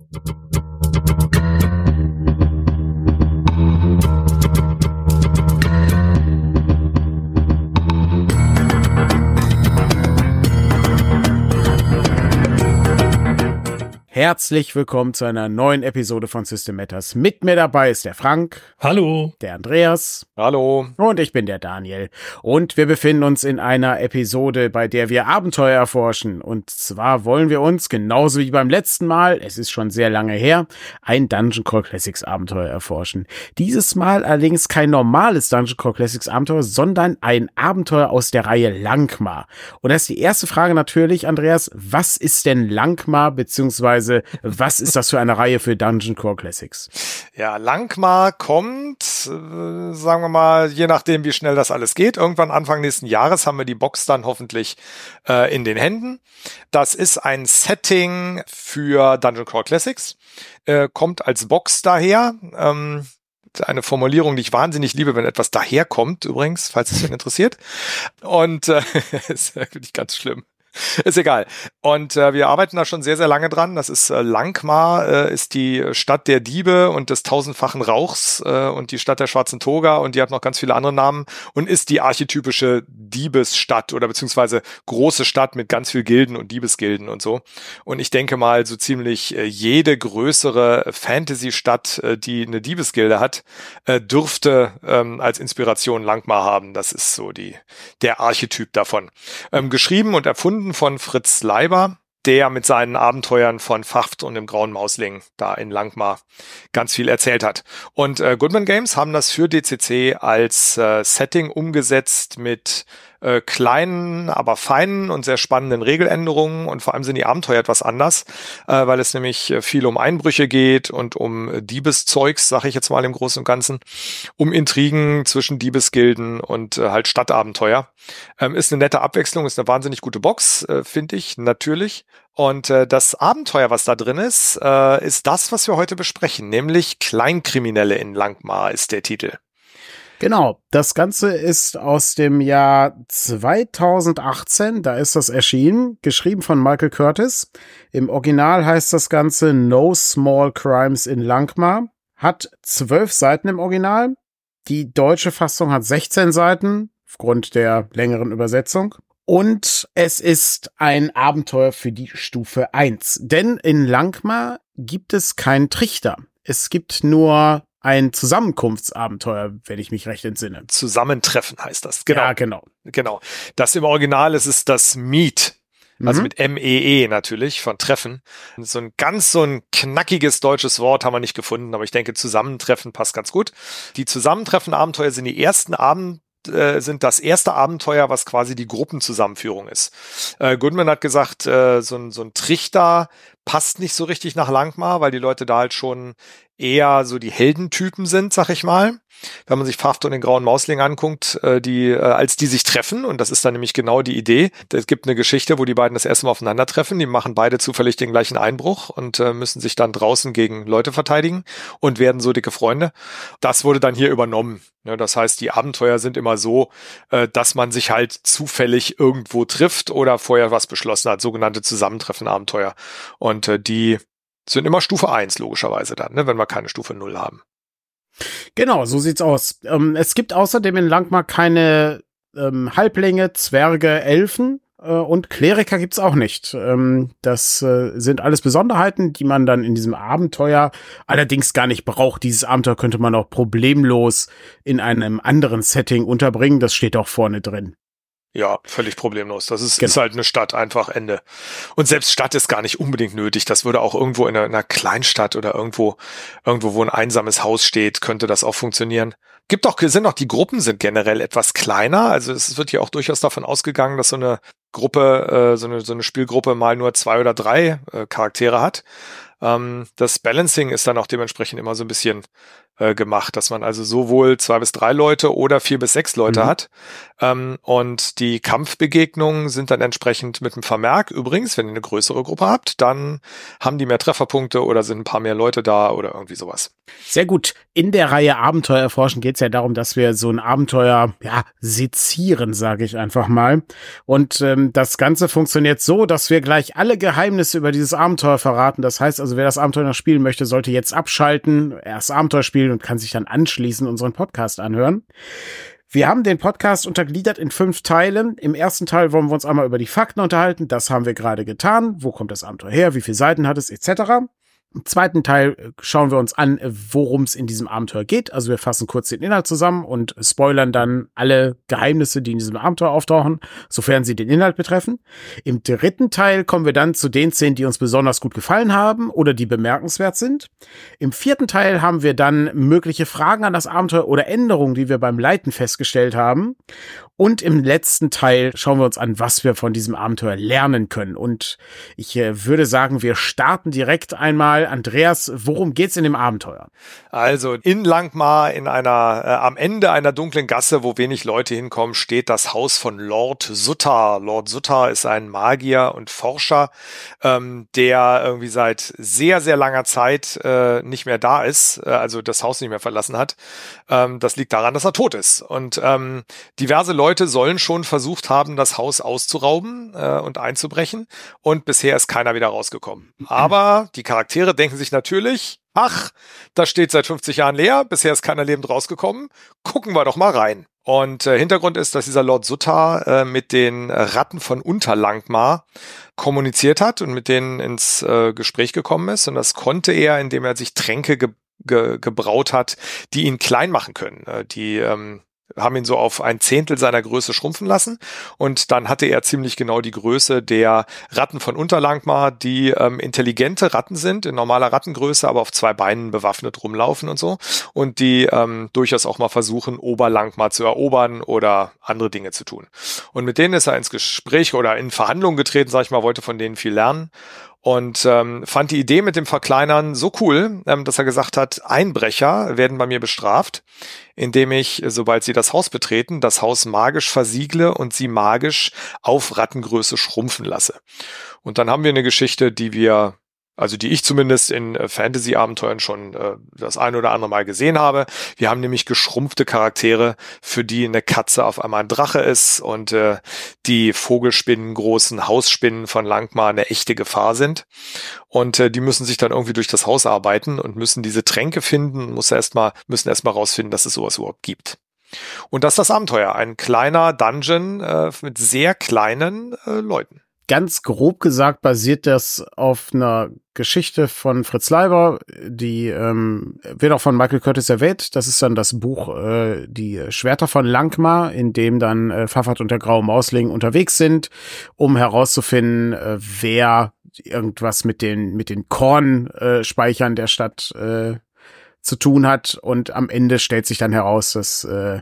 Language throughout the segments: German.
you Herzlich willkommen zu einer neuen Episode von System Matters. Mit mir dabei ist der Frank. Hallo. Der Andreas. Hallo. Und ich bin der Daniel. Und wir befinden uns in einer Episode, bei der wir Abenteuer erforschen. Und zwar wollen wir uns, genauso wie beim letzten Mal, es ist schon sehr lange her, ein Dungeon Core Classics Abenteuer erforschen. Dieses Mal allerdings kein normales Dungeon Core Classics Abenteuer, sondern ein Abenteuer aus der Reihe Langmar. Und da ist die erste Frage natürlich, Andreas, was ist denn Langmar, beziehungsweise beziehungsweise was ist das für eine Reihe für Dungeon Core Classics? Ja, Langmar kommt, äh, sagen wir mal, je nachdem, wie schnell das alles geht. Irgendwann Anfang nächsten Jahres haben wir die Box dann hoffentlich äh, in den Händen. Das ist ein Setting für Dungeon Core Classics, äh, kommt als Box daher. Ähm, eine Formulierung, die ich wahnsinnig liebe, wenn etwas daherkommt, übrigens, falls es euch interessiert. Und äh, ist wirklich ganz schlimm. Ist egal. Und äh, wir arbeiten da schon sehr, sehr lange dran. Das ist äh, Langmar, äh, ist die Stadt der Diebe und des tausendfachen Rauchs äh, und die Stadt der schwarzen Toga und die hat noch ganz viele andere Namen und ist die archetypische Diebesstadt oder beziehungsweise große Stadt mit ganz viel Gilden und Diebesgilden und so. Und ich denke mal, so ziemlich äh, jede größere Fantasy-Stadt, äh, die eine Diebesgilde hat, äh, dürfte ähm, als Inspiration Langmar haben. Das ist so die der Archetyp davon. Ähm, geschrieben und erfunden erfunden von Fritz Leiber, der mit seinen Abenteuern von Faft und dem Grauen Mausling da in Langmar ganz viel erzählt hat. Und äh, Goodman Games haben das für DCC als äh, Setting umgesetzt mit äh, kleinen, aber feinen und sehr spannenden Regeländerungen und vor allem sind die Abenteuer etwas anders, äh, weil es nämlich äh, viel um Einbrüche geht und um Diebeszeugs, sag ich jetzt mal im Großen und Ganzen, um Intrigen zwischen Diebesgilden und äh, halt Stadtabenteuer. Ähm, ist eine nette Abwechslung, ist eine wahnsinnig gute Box, äh, finde ich, natürlich. Und äh, das Abenteuer, was da drin ist, äh, ist das, was wir heute besprechen, nämlich Kleinkriminelle in Langmar ist der Titel. Genau, das Ganze ist aus dem Jahr 2018, da ist das erschienen, geschrieben von Michael Curtis. Im Original heißt das Ganze No Small Crimes in Langmar, hat zwölf Seiten im Original. Die deutsche Fassung hat 16 Seiten, aufgrund der längeren Übersetzung. Und es ist ein Abenteuer für die Stufe 1. Denn in Langmar gibt es keinen Trichter. Es gibt nur ein Zusammenkunftsabenteuer, wenn ich mich recht entsinne. Zusammentreffen heißt das. Genau. Ja, genau. Genau. Das im Original ist es das Meet. Also mhm. mit M-E-E -E natürlich von Treffen. So ein ganz so ein knackiges deutsches Wort haben wir nicht gefunden, aber ich denke Zusammentreffen passt ganz gut. Die Zusammentreffen-Abenteuer sind die ersten Abend äh, sind das erste Abenteuer, was quasi die Gruppenzusammenführung ist. Äh, Goodman hat gesagt, äh, so, ein, so ein Trichter passt nicht so richtig nach Langmar, weil die Leute da halt schon eher so die Heldentypen sind, sag ich mal. Wenn man sich Faft und den grauen Mausling anguckt, äh, die, äh, als die sich treffen, und das ist dann nämlich genau die Idee. Es gibt eine Geschichte, wo die beiden das erste Mal aufeinandertreffen, die machen beide zufällig den gleichen Einbruch und äh, müssen sich dann draußen gegen Leute verteidigen und werden so dicke Freunde. Das wurde dann hier übernommen. Das heißt, die Abenteuer sind immer so, äh, dass man sich halt zufällig irgendwo trifft oder vorher was beschlossen hat, sogenannte Zusammentreffen-Abenteuer. Und äh, die sind immer Stufe 1 logischerweise dann, ne, wenn wir keine Stufe 0 haben. Genau, so sieht's aus. Ähm, es gibt außerdem in Langmar keine ähm, Halblänge, Zwerge, Elfen äh, und Kleriker gibt's auch nicht. Ähm, das äh, sind alles Besonderheiten, die man dann in diesem Abenteuer allerdings gar nicht braucht. Dieses Abenteuer könnte man auch problemlos in einem anderen Setting unterbringen. Das steht auch vorne drin. Ja, völlig problemlos. Das ist, genau. ist halt eine Stadt, einfach Ende. Und selbst Stadt ist gar nicht unbedingt nötig. Das würde auch irgendwo in einer, in einer Kleinstadt oder irgendwo, irgendwo, wo ein einsames Haus steht, könnte das auch funktionieren. Gibt auch, sind auch die Gruppen sind generell etwas kleiner. Also es wird ja auch durchaus davon ausgegangen, dass so eine Gruppe, äh, so eine, so eine Spielgruppe mal nur zwei oder drei äh, Charaktere hat. Ähm, das Balancing ist dann auch dementsprechend immer so ein bisschen äh, gemacht, dass man also sowohl zwei bis drei Leute oder vier bis sechs Leute mhm. hat. Ähm, und die Kampfbegegnungen sind dann entsprechend mit einem Vermerk. Übrigens, wenn ihr eine größere Gruppe habt, dann haben die mehr Trefferpunkte oder sind ein paar mehr Leute da oder irgendwie sowas. Sehr gut. In der Reihe Abenteuer erforschen geht es ja darum, dass wir so ein Abenteuer ja sezieren, sage ich einfach mal. Und ähm, das Ganze funktioniert so, dass wir gleich alle Geheimnisse über dieses Abenteuer verraten. Das heißt also Also wer das Abenteuer noch spielen möchte, sollte jetzt abschalten, erst Abenteuer spielen und kann sich dann anschließend unseren Podcast anhören. Wir haben den Podcast untergliedert in fünf Teilen. Im ersten Teil wollen wir uns einmal über die Fakten unterhalten. Das haben wir gerade getan. Wo kommt das Abenteuer her? Wie viele Seiten hat es? Etc. Im zweiten Teil äh, schauen wir uns an, äh, worum es in diesem Abenteuer geht. Also wir fassen kurz den Inhalt zusammen und spoilern dann alle Geheimnisse, die in diesem Abenteuer auftauchen, sofern sie den Inhalt betreffen. Im dritten Teil kommen wir dann zu den Szenen, die uns besonders gut gefallen haben oder die bemerkenswert sind. Im vierten Teil haben wir dann mögliche Fragen an das Abenteuer oder Änderungen, die wir beim Leiten festgestellt haben. Und im letzten Teil schauen wir uns an, was wir von diesem Abenteuer lernen können. Und ich äh, würde sagen, wir starten direkt einmal. Andreas, worum geht's in dem Abenteuer? Also in Langmar, in einer, äh, am Ende einer dunklen Gasse, wo wenig Leute hinkommen, steht das Haus von Lord Sutter. Lord Sutter ist ein Magier und Forscher, ähm, der irgendwie seit sehr, sehr langer Zeit äh, nicht mehr da ist, äh, also das Haus nicht mehr verlassen hat. Ähm, das liegt daran, dass er tot ist. Und ähm, diverse Leute Leute sollen schon versucht haben, das Haus auszurauben äh, und einzubrechen. Und bisher ist keiner wieder rausgekommen. Aber die Charaktere denken sich natürlich, ach, das steht seit 50 Jahren leer, bisher ist keiner lebend rausgekommen. Gucken wir doch mal rein. Und äh, Hintergrund ist, dass dieser Lord Sutta äh, mit den Ratten von Unterlangmar kommuniziert hat und mit denen ins äh, Gespräch gekommen ist. Und das konnte er, indem er sich Tränke ge ge gebraut hat, die ihn klein machen können, äh, die ähm, haben ihn so auf ein Zehntel seiner Größe schrumpfen lassen. Und dann hatte er ziemlich genau die Größe der Ratten von Unterlangmar, die ähm, intelligente Ratten sind, in normaler Rattengröße, aber auf zwei Beinen bewaffnet rumlaufen und so. Und die ähm, durchaus auch mal versuchen, Oberlangmar zu erobern oder andere Dinge zu tun. Und mit denen ist er ins Gespräch oder in Verhandlungen getreten, sag ich mal, wollte von denen viel lernen und ähm, fand die Idee mit dem Verkleinern so cool, ähm, dass er gesagt hat, Einbrecher werden bei mir bestraft, indem ich, sobald sie das Haus betreten, das Haus magisch versiegle und sie magisch auf Rattengröße schrumpfen lasse. Und dann haben wir eine Geschichte, die wir also die ich zumindest in äh, Fantasy-Abenteuern schon äh, das ein oder andere Mal gesehen habe. Wir haben nämlich geschrumpfte Charaktere, für die eine Katze auf einmal ein Drache ist und äh, die Vogelspinnen, großen Hausspinnen von Langmar eine echte Gefahr sind. Und äh, die müssen sich dann irgendwie durch das Haus arbeiten und müssen diese Tränke finden, muss erstmal, müssen erstmal rausfinden, dass es sowas überhaupt gibt. Und das ist das Abenteuer. Ein kleiner Dungeon äh, mit sehr kleinen äh, Leuten ganz grob gesagt basiert das auf einer Geschichte von Fritz Leiber, die ähm, wird auch von Michael Curtis erwähnt. Das ist dann das Buch äh, Die Schwerter von Langmar, in dem dann äh, Pfaffert und der Graue Mausling unterwegs sind, um herauszufinden, äh, wer irgendwas mit den mit den Kornspeichern der Stadt äh, zu tun hat und am Ende stellt sich dann heraus, dass äh,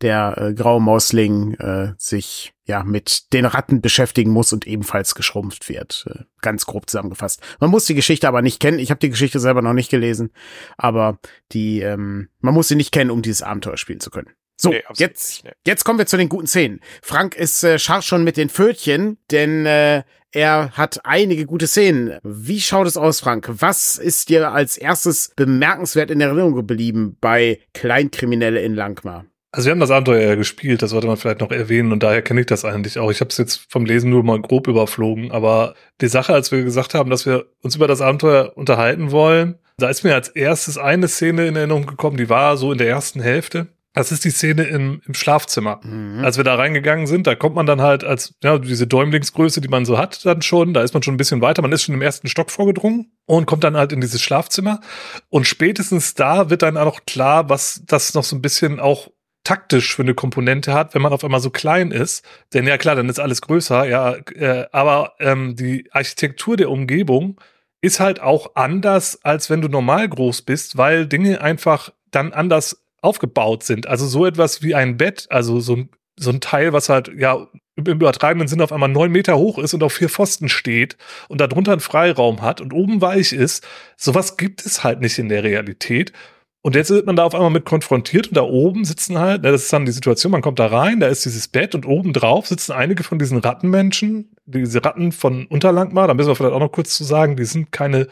der äh, graue Mausling äh, sich ja mit den Ratten beschäftigen muss und ebenfalls geschrumpft wird. Äh, ganz grob zusammengefasst. Man muss die Geschichte aber nicht kennen. Ich habe die Geschichte selber noch nicht gelesen, aber die ähm, man muss sie nicht kennen, um dieses Abenteuer spielen zu können. So, nee, jetzt, nee. jetzt kommen wir zu den guten Szenen. Frank ist äh, scharf schon mit den Pfötchen, denn äh, er hat einige gute Szenen. Wie schaut es aus, Frank? Was ist dir als erstes bemerkenswert in Erinnerung geblieben bei Kleinkriminelle in Langmar? Also wir haben das Abenteuer ja gespielt, das sollte man vielleicht noch erwähnen und daher kenne ich das eigentlich auch. Ich habe es jetzt vom Lesen nur mal grob überflogen, aber die Sache, als wir gesagt haben, dass wir uns über das Abenteuer unterhalten wollen, da ist mir als erstes eine Szene in Erinnerung gekommen, die war so in der ersten Hälfte. Das ist die Szene im, im Schlafzimmer. Mhm. Als wir da reingegangen sind, da kommt man dann halt als, ja, diese Däumlingsgröße, die man so hat, dann schon, da ist man schon ein bisschen weiter, man ist schon im ersten Stock vorgedrungen und kommt dann halt in dieses Schlafzimmer. Und spätestens da wird dann auch klar, was das noch so ein bisschen auch taktisch für eine Komponente hat, wenn man auf einmal so klein ist. Denn ja klar, dann ist alles größer, ja, äh, aber ähm, die Architektur der Umgebung ist halt auch anders, als wenn du normal groß bist, weil Dinge einfach dann anders aufgebaut sind. Also so etwas wie ein Bett, also so ein, so ein Teil, was halt, ja, im übertragenen Sinne auf einmal neun Meter hoch ist und auf vier Pfosten steht und darunter einen Freiraum hat und oben weich ist. Sowas gibt es halt nicht in der Realität. Und jetzt wird man da auf einmal mit konfrontiert und da oben sitzen halt, das ist dann die Situation, man kommt da rein, da ist dieses Bett und oben drauf sitzen einige von diesen Rattenmenschen, diese Ratten von Unterlangmar, da müssen wir vielleicht auch noch kurz zu sagen, die sind keine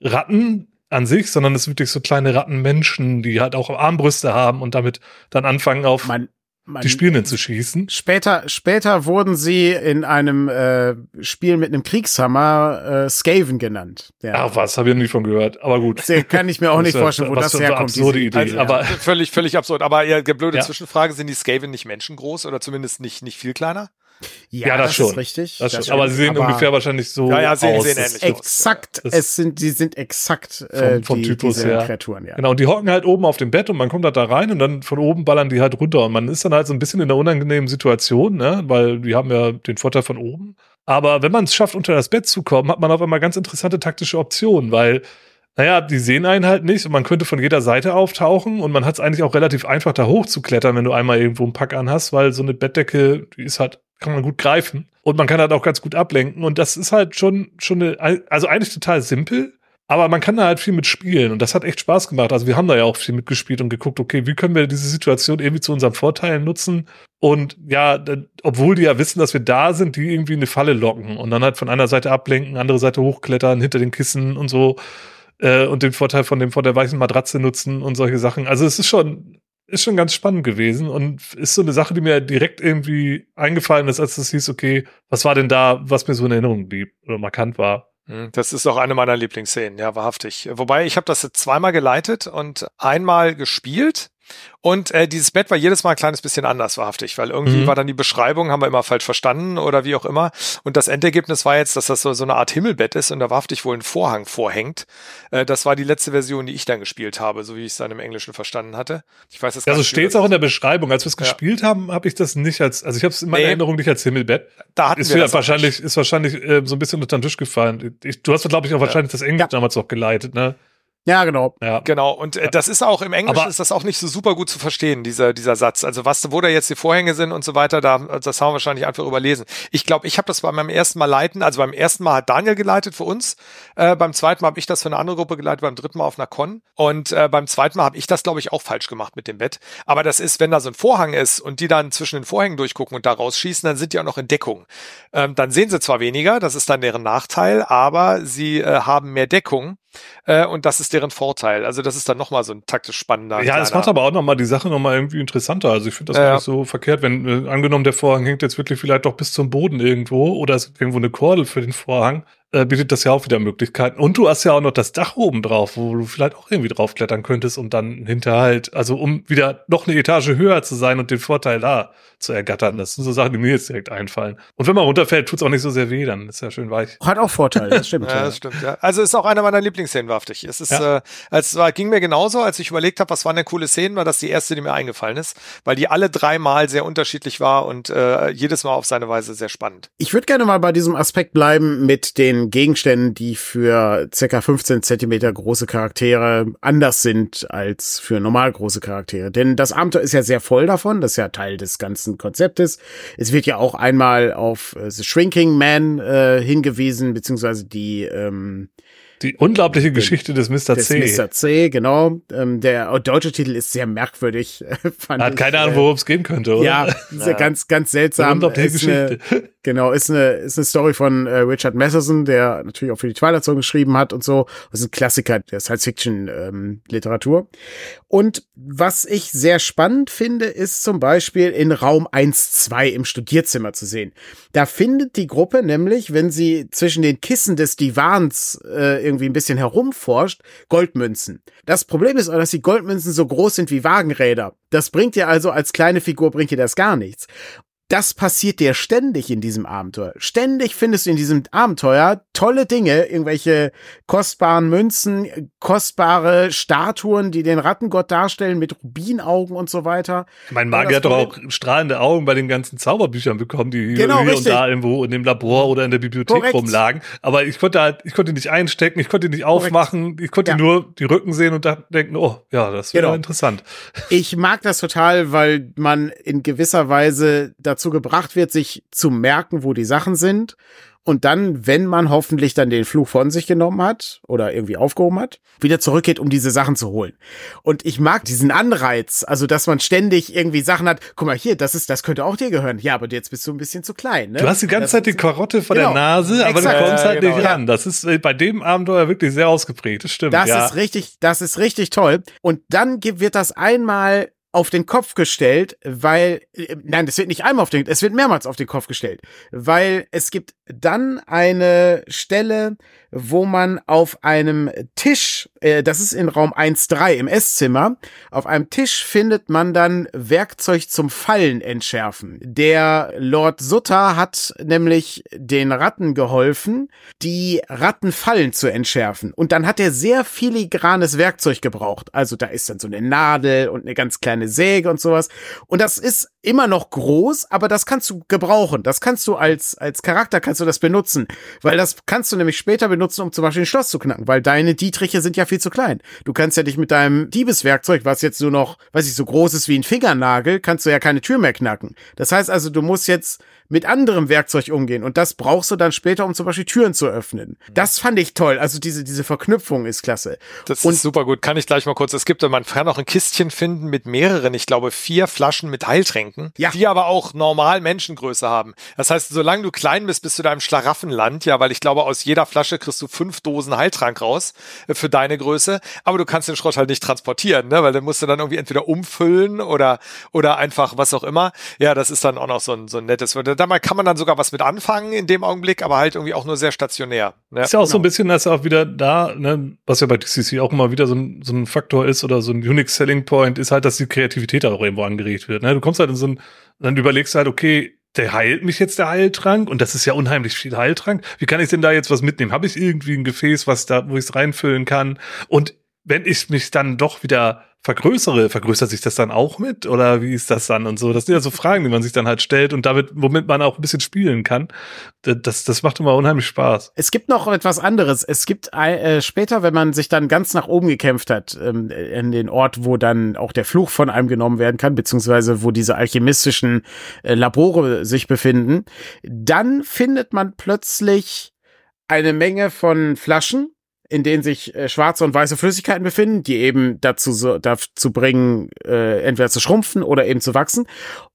Ratten, an sich, sondern es sind wirklich so kleine Rattenmenschen, die halt auch Armbrüste haben und damit dann anfangen auf. Man, die Spielenden zu schießen. Später, später wurden sie in einem äh, Spiel mit einem Kriegshammer äh, Skaven genannt. Ja. Ach was, habe ich noch nie von gehört. Aber gut. Das kann ich mir auch nicht vorstellen, wo das herkommt. Absurde Idee. Also, aber völlig, völlig absurd. Aber ja, blöde ja. Zwischenfrage: Sind die Skaven nicht menschengroß oder zumindest nicht nicht viel kleiner? Ja, ja das, das, schon. ist richtig. Das das aber sie sehen aber ungefähr wahrscheinlich so ja, ja, sehen, aus. Sehen ähnlich exakt, aus. es sind, die sind exakt äh, vom, vom die, Typus diese her. Kreaturen, ja. Genau, und die hocken halt oben auf dem Bett und man kommt halt da rein und dann von oben ballern die halt runter und man ist dann halt so ein bisschen in einer unangenehmen Situation, ne, weil die haben ja den Vorteil von oben. Aber wenn man es schafft, unter das Bett zu kommen, hat man auf einmal ganz interessante taktische Optionen, weil naja, die sehen einen halt nicht und man könnte von jeder Seite auftauchen und man hat es eigentlich auch relativ einfach, da hochzuklettern, wenn du einmal irgendwo einen Pack anhast, weil so eine Bettdecke, die ist halt, kann man gut greifen und man kann halt auch ganz gut ablenken und das ist halt schon, schon eine, also eigentlich total simpel, aber man kann da halt viel mitspielen und das hat echt Spaß gemacht. Also wir haben da ja auch viel mitgespielt und geguckt, okay, wie können wir diese Situation irgendwie zu unserem Vorteil nutzen? Und ja, obwohl die ja wissen, dass wir da sind, die irgendwie eine Falle locken und dann halt von einer Seite ablenken, andere Seite hochklettern, hinter den Kissen und so äh, und den Vorteil von dem von der weichen Matratze nutzen und solche Sachen. Also es ist schon ist schon ganz spannend gewesen und ist so eine Sache, die mir direkt irgendwie eingefallen ist, als es hieß, okay, was war denn da, was mir so in Erinnerung blieb oder markant war. Hm, das ist auch eine meiner Lieblingsszenen, ja, wahrhaftig. Wobei ich habe das jetzt zweimal geleitet und einmal gespielt und äh, dieses Bett war jedes Mal ein kleines bisschen anders wahrhaftig, weil irgendwie mhm. war dann die Beschreibung, haben wir immer falsch verstanden oder wie auch immer. Und das Endergebnis war jetzt, dass das so, so eine Art Himmelbett ist und da wahrhaftig wohl ein Vorhang vorhängt. Äh, das war die letzte Version, die ich dann gespielt habe, so wie ich es dann im Englischen verstanden hatte. Ich weiß es Ja, so steht es auch in der Beschreibung. Als wir es ja. gespielt haben, habe ich das nicht als, also ich habe es in meiner nee. Erinnerung nicht als Himmelbett. Da hatten ist wir das wahrscheinlich, ist wahrscheinlich äh, so ein bisschen unter den Tisch gefallen. Ich, du hast, glaube ich, auch wahrscheinlich ja. das Englisch ja. damals auch geleitet, ne? Ja, genau. Ja. Genau. Und äh, das ist auch im Englischen ist das auch nicht so super gut zu verstehen, dieser, dieser Satz. Also was, wo da jetzt die Vorhänge sind und so weiter, da, das haben wir wahrscheinlich einfach überlesen. Ich glaube, ich habe das bei meinem ersten Mal leiten, also beim ersten Mal hat Daniel geleitet für uns, äh, beim zweiten Mal habe ich das für eine andere Gruppe geleitet, beim dritten Mal auf einer Con und äh, beim zweiten Mal habe ich das, glaube ich, auch falsch gemacht mit dem Bett. Aber das ist, wenn da so ein Vorhang ist und die dann zwischen den Vorhängen durchgucken und da rausschießen, dann sind die auch noch in Deckung. Ähm, dann sehen sie zwar weniger, das ist dann deren Nachteil, aber sie äh, haben mehr Deckung äh, und das ist deren Vorteil. Also das ist dann nochmal so ein taktisch spannender. Ja, es macht aber auch nochmal die Sache nochmal irgendwie interessanter. Also ich finde das ja. gar nicht so verkehrt, wenn äh, angenommen der Vorhang hängt jetzt wirklich vielleicht doch bis zum Boden irgendwo oder es ist irgendwo eine Kordel für den Vorhang, äh, bietet das ja auch wieder Möglichkeiten. Und du hast ja auch noch das Dach oben drauf, wo du vielleicht auch irgendwie draufklettern könntest, um dann hinterher halt, also um wieder noch eine Etage höher zu sein und den Vorteil da zu ergattern. Das sind so Sachen, die mir jetzt direkt einfallen. Und wenn man runterfällt, tut's auch nicht so sehr weh, dann ist ja schön weich. Hat auch Vorteile, das stimmt. ja, das stimmt, ja. Also ist auch einer meiner Lieblingsszenen, wahrhaftig. Es ist, ja. äh, es war, ging mir genauso, als ich überlegt habe, was waren denn coole Szenen, war das die erste, die mir eingefallen ist, weil die alle dreimal sehr unterschiedlich war und äh, jedes Mal auf seine Weise sehr spannend. Ich würde gerne mal bei diesem Aspekt bleiben mit den Gegenständen, die für circa 15 Zentimeter große Charaktere anders sind als für normal große Charaktere. Denn das Abenteuer ist ja sehr voll davon, das ist ja Teil des ganzen Konzeptes. Es wird ja auch einmal auf äh, The Shrinking Man äh, hingewiesen, beziehungsweise die ähm, die unglaubliche Geschichte des Mr. Des C. Mr. C, genau. Ähm, der deutsche Titel ist sehr merkwürdig. Fand Hat ich, keine Ahnung, worum es gehen könnte, oder? Ja, ja. ganz, ganz seltsam. Unglaubliche ist Geschichte. Eine, genau, ist eine, ist eine Story von äh, Richard Matheson, der natürlich auch für die Twilight Zone geschrieben hat und so. Das ist ein Klassiker der Science-Fiction-Literatur. Ähm, und was ich sehr spannend finde, ist zum Beispiel in Raum 1-2 im Studierzimmer zu sehen. Da findet die Gruppe nämlich, wenn sie zwischen den Kissen des Divans äh, irgendwie ein bisschen herumforscht, Goldmünzen. Das Problem ist auch, dass die Goldmünzen so groß sind wie Wagenräder. Das bringt dir also als kleine Figur bringt dir das gar nichts das passiert dir ständig in diesem Abenteuer. Ständig findest du in diesem Abenteuer tolle Dinge, irgendwelche kostbaren Münzen, kostbare Statuen, die den Rattengott darstellen mit Rubinaugen und so weiter. Mein Magier hat doch auch strahlende Augen bei den ganzen Zauberbüchern bekommen, die genau, hier richtig. und da irgendwo in dem Labor oder in der Bibliothek Korrekt. rumlagen. Aber ich konnte halt, ich konnte nicht einstecken, ich konnte nicht aufmachen, ich konnte ja. nur die Rücken sehen und denken, oh, ja, das wäre genau. interessant. Ich mag das total, weil man in gewisser Weise dazu dazu gebracht wird, sich zu merken, wo die Sachen sind. Und dann, wenn man hoffentlich dann den Fluch von sich genommen hat oder irgendwie aufgehoben hat, wieder zurückgeht, um diese Sachen zu holen. Und ich mag diesen Anreiz, also dass man ständig irgendwie Sachen hat, guck mal hier, das ist, das könnte auch dir gehören. Ja, aber jetzt bist du ein bisschen zu klein. Ne? Du hast die ganze das Zeit die Karotte vor genau. der Nase, aber Exakt. du kommst halt genau, nicht ran. Das ist äh, bei dem Abenteuer wirklich sehr ausgeprägt. Das stimmt. Das ja. ist richtig, das ist richtig toll. Und dann wird das einmal auf den Kopf gestellt, weil, äh, nein, das wird nicht einmal auf den, es wird mehrmals auf den Kopf gestellt, weil es gibt dann eine Stelle, wo man auf einem Tisch, äh, das ist in Raum 1.3 im Esszimmer, auf einem Tisch findet man dann Werkzeug zum Fallen entschärfen. Der Lord Sutter hat nämlich den Ratten geholfen, die Rattenfallen zu entschärfen. Und dann hat er sehr filigranes Werkzeug gebraucht. Also da ist dann so eine Nadel und eine ganz kleine Säge und sowas. Und das ist immer noch groß, aber das kannst du gebrauchen. Das kannst du als, als Charakter kannst du das benutzen. Weil das kannst du nämlich später benutzen benutzen, um zum Beispiel ein Schloss zu knacken, weil deine Dietriche sind ja viel zu klein. Du kannst ja dich mit deinem Diebeswerkzeug, was jetzt nur noch, weiß ich, so groß ist wie ein Fingernagel, kannst du ja keine Tür mehr knacken. Das heißt also, du musst jetzt mit anderem Werkzeug umgehen. Und das brauchst du dann später, um zum Beispiel Türen zu öffnen. Das fand ich toll. Also diese, diese Verknüpfung ist klasse. Das und ist super gut. Kann ich gleich mal kurz. Es gibt, man kann auch ein Kistchen finden mit mehreren, ich glaube, vier Flaschen mit Heiltränken, ja. die aber auch normal Menschengröße haben. Das heißt, solange du klein bist, bist du da im Schlaraffenland, ja, weil ich glaube, aus jeder Flasche kriegst du fünf Dosen Heiltrank raus äh, für deine Größe. Aber du kannst den Schrott halt nicht transportieren, ne? weil dann musst du dann irgendwie entweder umfüllen oder, oder einfach was auch immer. Ja, das ist dann auch noch so ein, so ein nettes da kann man dann sogar was mit anfangen in dem Augenblick, aber halt irgendwie auch nur sehr stationär. Ne? Ist ja auch genau. so ein bisschen, dass auch wieder da, ne, was ja bei DCC auch immer wieder so ein, so ein Faktor ist oder so ein Unique Selling Point, ist halt, dass die Kreativität auch irgendwo angeregt wird. Ne? Du kommst halt in so ein, dann überlegst du halt, okay, der heilt mich jetzt der Heiltrank und das ist ja unheimlich viel Heiltrank. Wie kann ich denn da jetzt was mitnehmen? Habe ich irgendwie ein Gefäß, was da, wo ich es reinfüllen kann? Und wenn ich mich dann doch wieder vergrößere, vergrößert sich das dann auch mit? Oder wie ist das dann und so? Das sind ja so Fragen, die man sich dann halt stellt und damit, womit man auch ein bisschen spielen kann. Das, das macht immer unheimlich Spaß. Es gibt noch etwas anderes. Es gibt äh, später, wenn man sich dann ganz nach oben gekämpft hat, ähm, in den Ort, wo dann auch der Fluch von einem genommen werden kann, beziehungsweise wo diese alchemistischen äh, Labore sich befinden, dann findet man plötzlich eine Menge von Flaschen, in denen sich äh, schwarze und weiße Flüssigkeiten befinden, die eben dazu, so, dazu bringen, äh, entweder zu schrumpfen oder eben zu wachsen.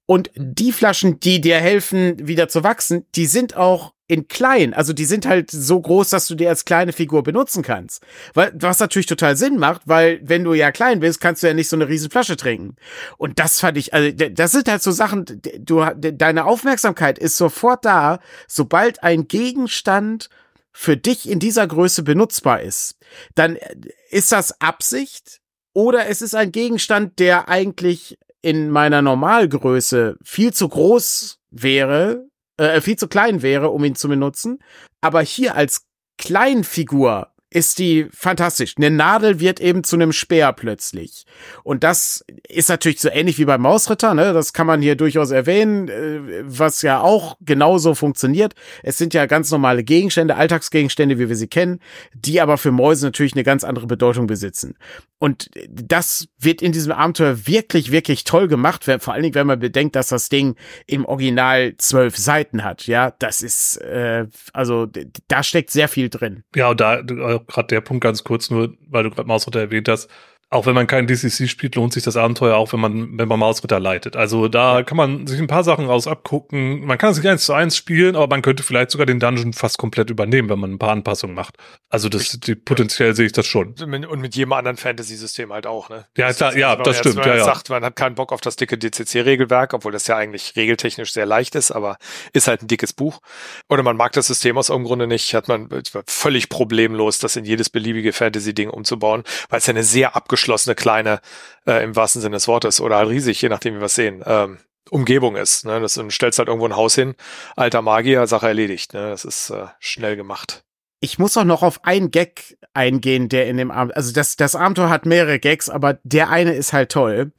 Und die Flaschen, die dir helfen, wieder zu wachsen, die sind auch in klein. Also die sind halt so groß, dass du die als kleine Figur benutzen kannst. Was natürlich total Sinn macht, weil wenn du ja klein bist, kannst du ja nicht so eine riesen Flasche trinken. Und das fand ich, also das sind halt so Sachen, du, deine Aufmerksamkeit ist sofort da, sobald ein Gegenstand für dich in dieser Größe benutzbar ist, dann äh, ist das Absicht oder es ist ein Gegenstand, der eigentlich in meiner Normalgröße viel zu groß wäre, äh, viel zu klein wäre, um ihn zu benutzen, aber hier als Kleinfigur ist die fantastisch. Eine Nadel wird eben zu einem Speer plötzlich. Und das ist natürlich so ähnlich wie beim Mausritter, ne? Das kann man hier durchaus erwähnen, äh, was ja auch genauso funktioniert. Es sind ja ganz normale Gegenstände, Alltagsgegenstände, wie wir sie kennen, die aber für Mäuse natürlich eine ganz andere Bedeutung besitzen. Und das wird in diesem Abenteuer wirklich, wirklich toll gemacht, vor allen Dingen, wenn man bedenkt, dass das Ding im Original zwölf Seiten hat. Ja, das ist, äh, also da steckt sehr viel drin. Ja, und da gerade der Punkt ganz kurz, nur weil du gerade Mausritter erwähnt hast, auch wenn man kein DCC spielt, lohnt sich das Abenteuer auch, wenn man, wenn man Mausritter leitet. Also da kann man sich ein paar Sachen raus abgucken. Man kann es nicht eins zu eins spielen, aber man könnte vielleicht sogar den Dungeon fast komplett übernehmen, wenn man ein paar Anpassungen macht. Also das, die, potenziell sehe ich das schon. Und mit jedem anderen Fantasy-System halt auch, ne? Ja, klar, ja, das stimmt, ja, ja. sagt, man hat keinen Bock auf das dicke DCC-Regelwerk, obwohl das ja eigentlich regeltechnisch sehr leicht ist, aber ist halt ein dickes Buch. Oder man mag das System aus irgendeinem Grunde nicht, hat man völlig problemlos, das in jedes beliebige Fantasy-Ding umzubauen, weil es ja eine sehr abgeschlossene abgeschlossene kleine, äh, im wahrsten Sinne des Wortes, oder halt riesig, je nachdem, wie wir es sehen, ähm, Umgebung ist. Ne? Das, du stellst halt irgendwo ein Haus hin, alter Magier, Sache erledigt. Ne? Das ist äh, schnell gemacht. Ich muss auch noch auf einen Gag eingehen, der in dem Abend, also das, das Abenteuer hat mehrere Gags, aber der eine ist halt toll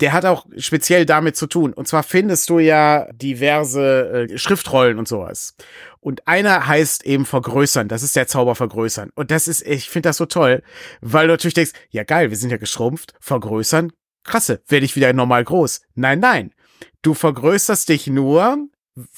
der hat auch speziell damit zu tun. Und zwar findest du ja diverse äh, Schriftrollen und sowas. Und einer heißt eben vergrößern. Das ist der Zauber vergrößern. Und das ist, ich finde das so toll, weil du natürlich denkst, ja geil, wir sind ja geschrumpft, vergrößern. Krasse, werde ich wieder normal groß. Nein, nein. Du vergrößerst dich nur,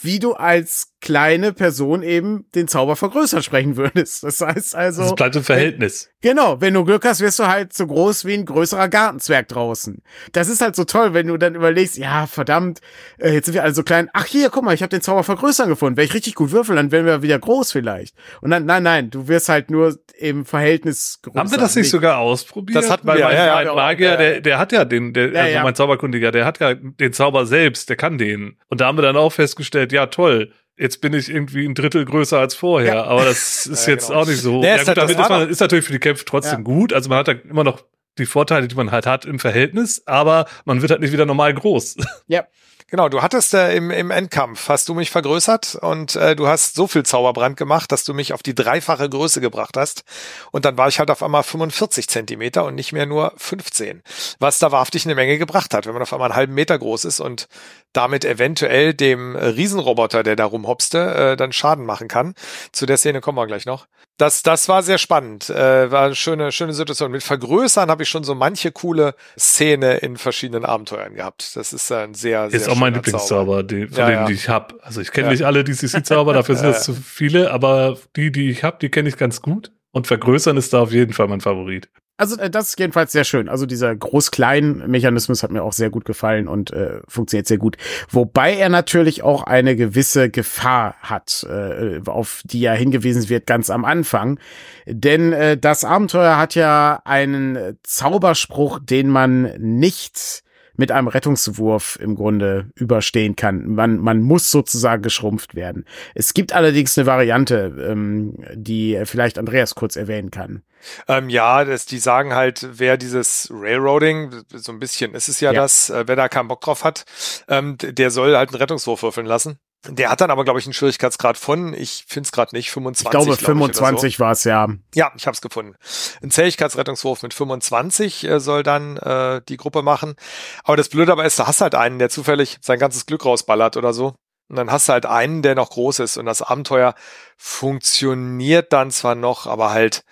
wie du als kleine Person eben den Zauber vergrößert sprechen würdest. Das heißt also. Das bleibt im Verhältnis. Wenn, genau, wenn du Glück hast, wirst du halt so groß wie ein größerer Gartenzwerg draußen. Das ist halt so toll, wenn du dann überlegst, ja, verdammt, äh, jetzt sind wir alle so klein. Ach hier, guck mal, ich habe den Zauber vergrößern gefunden. Wenn ich richtig gut würfeln, dann werden wir wieder groß vielleicht. Und dann, nein, nein, du wirst halt nur im Verhältnis größer. Haben wir das nicht sogar ausprobiert? Das hatten wir, ja, mein, ja, mein Magier, der, der hat ja den, der, also mein Zauberkundiger, der hat ja den Zauber selbst, der kann den. Und da haben wir dann auch festgestellt, ja toll, jetzt bin ich irgendwie ein Drittel größer als vorher, ja. aber das ist ja, jetzt genau. auch nicht so. Nee, ja, gut, halt damit ist, man, ist natürlich für die Kämpfe trotzdem ja. gut. Also man hat da immer noch die Vorteile, die man halt hat im Verhältnis, aber man wird halt nicht wieder normal groß. Ja. Genau, du hattest äh, im, im Endkampf, hast du mich vergrößert und äh, du hast so viel Zauberbrand gemacht, dass du mich auf die dreifache Größe gebracht hast. Und dann war ich halt auf einmal 45 Zentimeter und nicht mehr nur 15. Was da wahrhaftig eine Menge gebracht hat, wenn man auf einmal einen halben Meter groß ist und damit eventuell dem Riesenroboter, der da rumhopste, äh, dann Schaden machen kann. Zu der Szene kommen wir gleich noch. Das, das war sehr spannend. Äh, war eine schöne, schöne Situation. Mit Vergrößern habe ich schon so manche coole Szene in verschiedenen Abenteuern gehabt. Das ist ein sehr, sehr Ist auch mein Lieblingszauber, die, von ja, denen, ja. die ich habe. Also ich kenne ja. nicht alle DCC-Zauber, dafür sind es zu viele, aber die, die ich habe, die kenne ich ganz gut. Und Vergrößern ist da auf jeden Fall mein Favorit. Also äh, das ist jedenfalls sehr schön. Also dieser Groß-Klein-Mechanismus hat mir auch sehr gut gefallen und äh, funktioniert sehr gut. Wobei er natürlich auch eine gewisse Gefahr hat, äh, auf die ja hingewiesen wird ganz am Anfang. Denn äh, das Abenteuer hat ja einen Zauberspruch, den man nicht mit einem Rettungswurf im Grunde überstehen kann. Man, man muss sozusagen geschrumpft werden. Es gibt allerdings eine Variante, ähm, die vielleicht Andreas kurz erwähnen kann. Ähm, ja, das, die sagen halt, wer dieses Railroading, so ein bisschen ist es ja, ja. das, äh, wer da keinen Bock drauf hat, ähm, der soll halt einen Rettungswurf würfeln lassen. Der hat dann aber, glaube ich, einen Schwierigkeitsgrad von, ich finde es gerade nicht, 25. Ich glaube, glaub 25 so. war es, ja. Ja, ich habe es gefunden. Ein Zähigkeitsrettungswurf mit 25 äh, soll dann äh, die Gruppe machen. Aber das Blöde aber ist, du hast halt einen, der zufällig sein ganzes Glück rausballert oder so. Und dann hast du halt einen, der noch groß ist. Und das Abenteuer funktioniert dann zwar noch, aber halt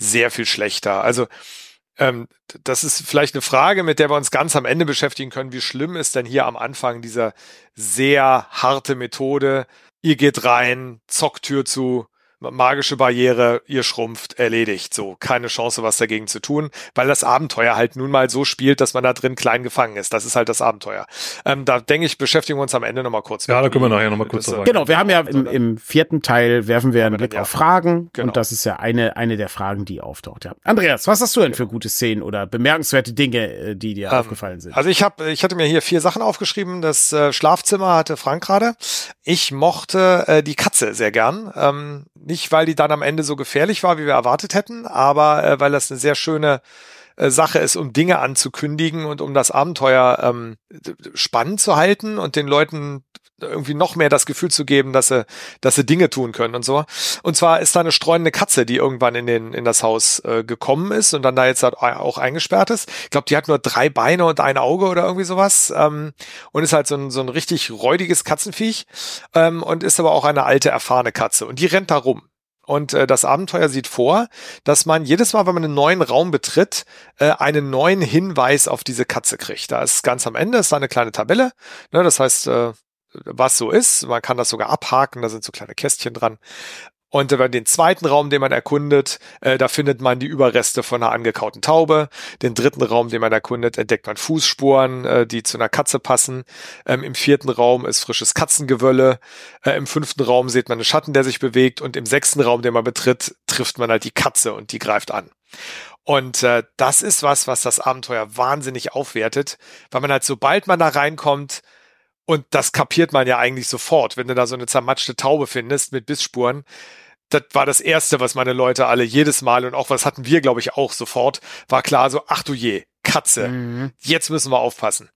sehr viel schlechter. Also ähm, das ist vielleicht eine Frage, mit der wir uns ganz am Ende beschäftigen können. Wie schlimm ist denn hier am Anfang dieser sehr harte Methode? Ihr geht rein, Zocktür zu, magische Barriere, ihr schrumpft, erledigt. So, keine Chance, was dagegen zu tun, weil das Abenteuer halt nun mal so spielt, dass man da drin klein gefangen ist. Das ist halt das Abenteuer. Ähm, da denke ich, beschäftigen wir uns am Ende nochmal kurz. Ja, da können wir nachher nochmal kurz sagen. Genau, wir haben ja im, im vierten Teil werfen wir einen Blick auf Fragen genau. und das ist ja eine, eine der Fragen, die auftaucht. Ja. Andreas, was hast du denn für gute Szenen oder bemerkenswerte Dinge, äh, die dir ähm, aufgefallen sind? Also ich habe, ich hatte mir hier vier Sachen aufgeschrieben. Das äh, Schlafzimmer hatte Frank gerade. Ich mochte äh, die Katze sehr gern. Ähm, nicht, weil die dann am Ende so gefährlich war, wie wir erwartet hätten, aber äh, weil das eine sehr schöne äh, Sache ist, um Dinge anzukündigen und um das Abenteuer ähm, spannend zu halten und den Leuten irgendwie noch mehr das Gefühl zu geben, dass sie, dass sie Dinge tun können und so. Und zwar ist da eine streunende Katze, die irgendwann in den in das Haus äh, gekommen ist und dann da jetzt auch eingesperrt ist. Ich glaube, die hat nur drei Beine und ein Auge oder irgendwie sowas ähm, und ist halt so ein so ein richtig räudiges Katzenviech ähm, und ist aber auch eine alte erfahrene Katze und die rennt da rum. Und äh, das Abenteuer sieht vor, dass man jedes Mal, wenn man einen neuen Raum betritt, äh, einen neuen Hinweis auf diese Katze kriegt. Da ist ganz am Ende ist da eine kleine Tabelle. Ne, das heißt, äh, was so ist. Man kann das sogar abhaken, da sind so kleine Kästchen dran. Und äh, den zweiten Raum, den man erkundet, äh, da findet man die Überreste von einer angekauten Taube. Den dritten Raum, den man erkundet, entdeckt man Fußspuren, äh, die zu einer Katze passen. Ähm, Im vierten Raum ist frisches Katzengewölle. Äh, Im fünften Raum sieht man einen Schatten, der sich bewegt. Und im sechsten Raum, den man betritt, trifft man halt die Katze und die greift an. Und äh, das ist was, was das Abenteuer wahnsinnig aufwertet, weil man halt, sobald man da reinkommt, und das kapiert man ja eigentlich sofort, wenn du da so eine zermatschte Taube findest mit Bissspuren. Das war das Erste, was meine Leute alle jedes Mal und auch was hatten wir, glaube ich, auch sofort, war klar so, ach du je, Katze, mhm. jetzt müssen wir aufpassen.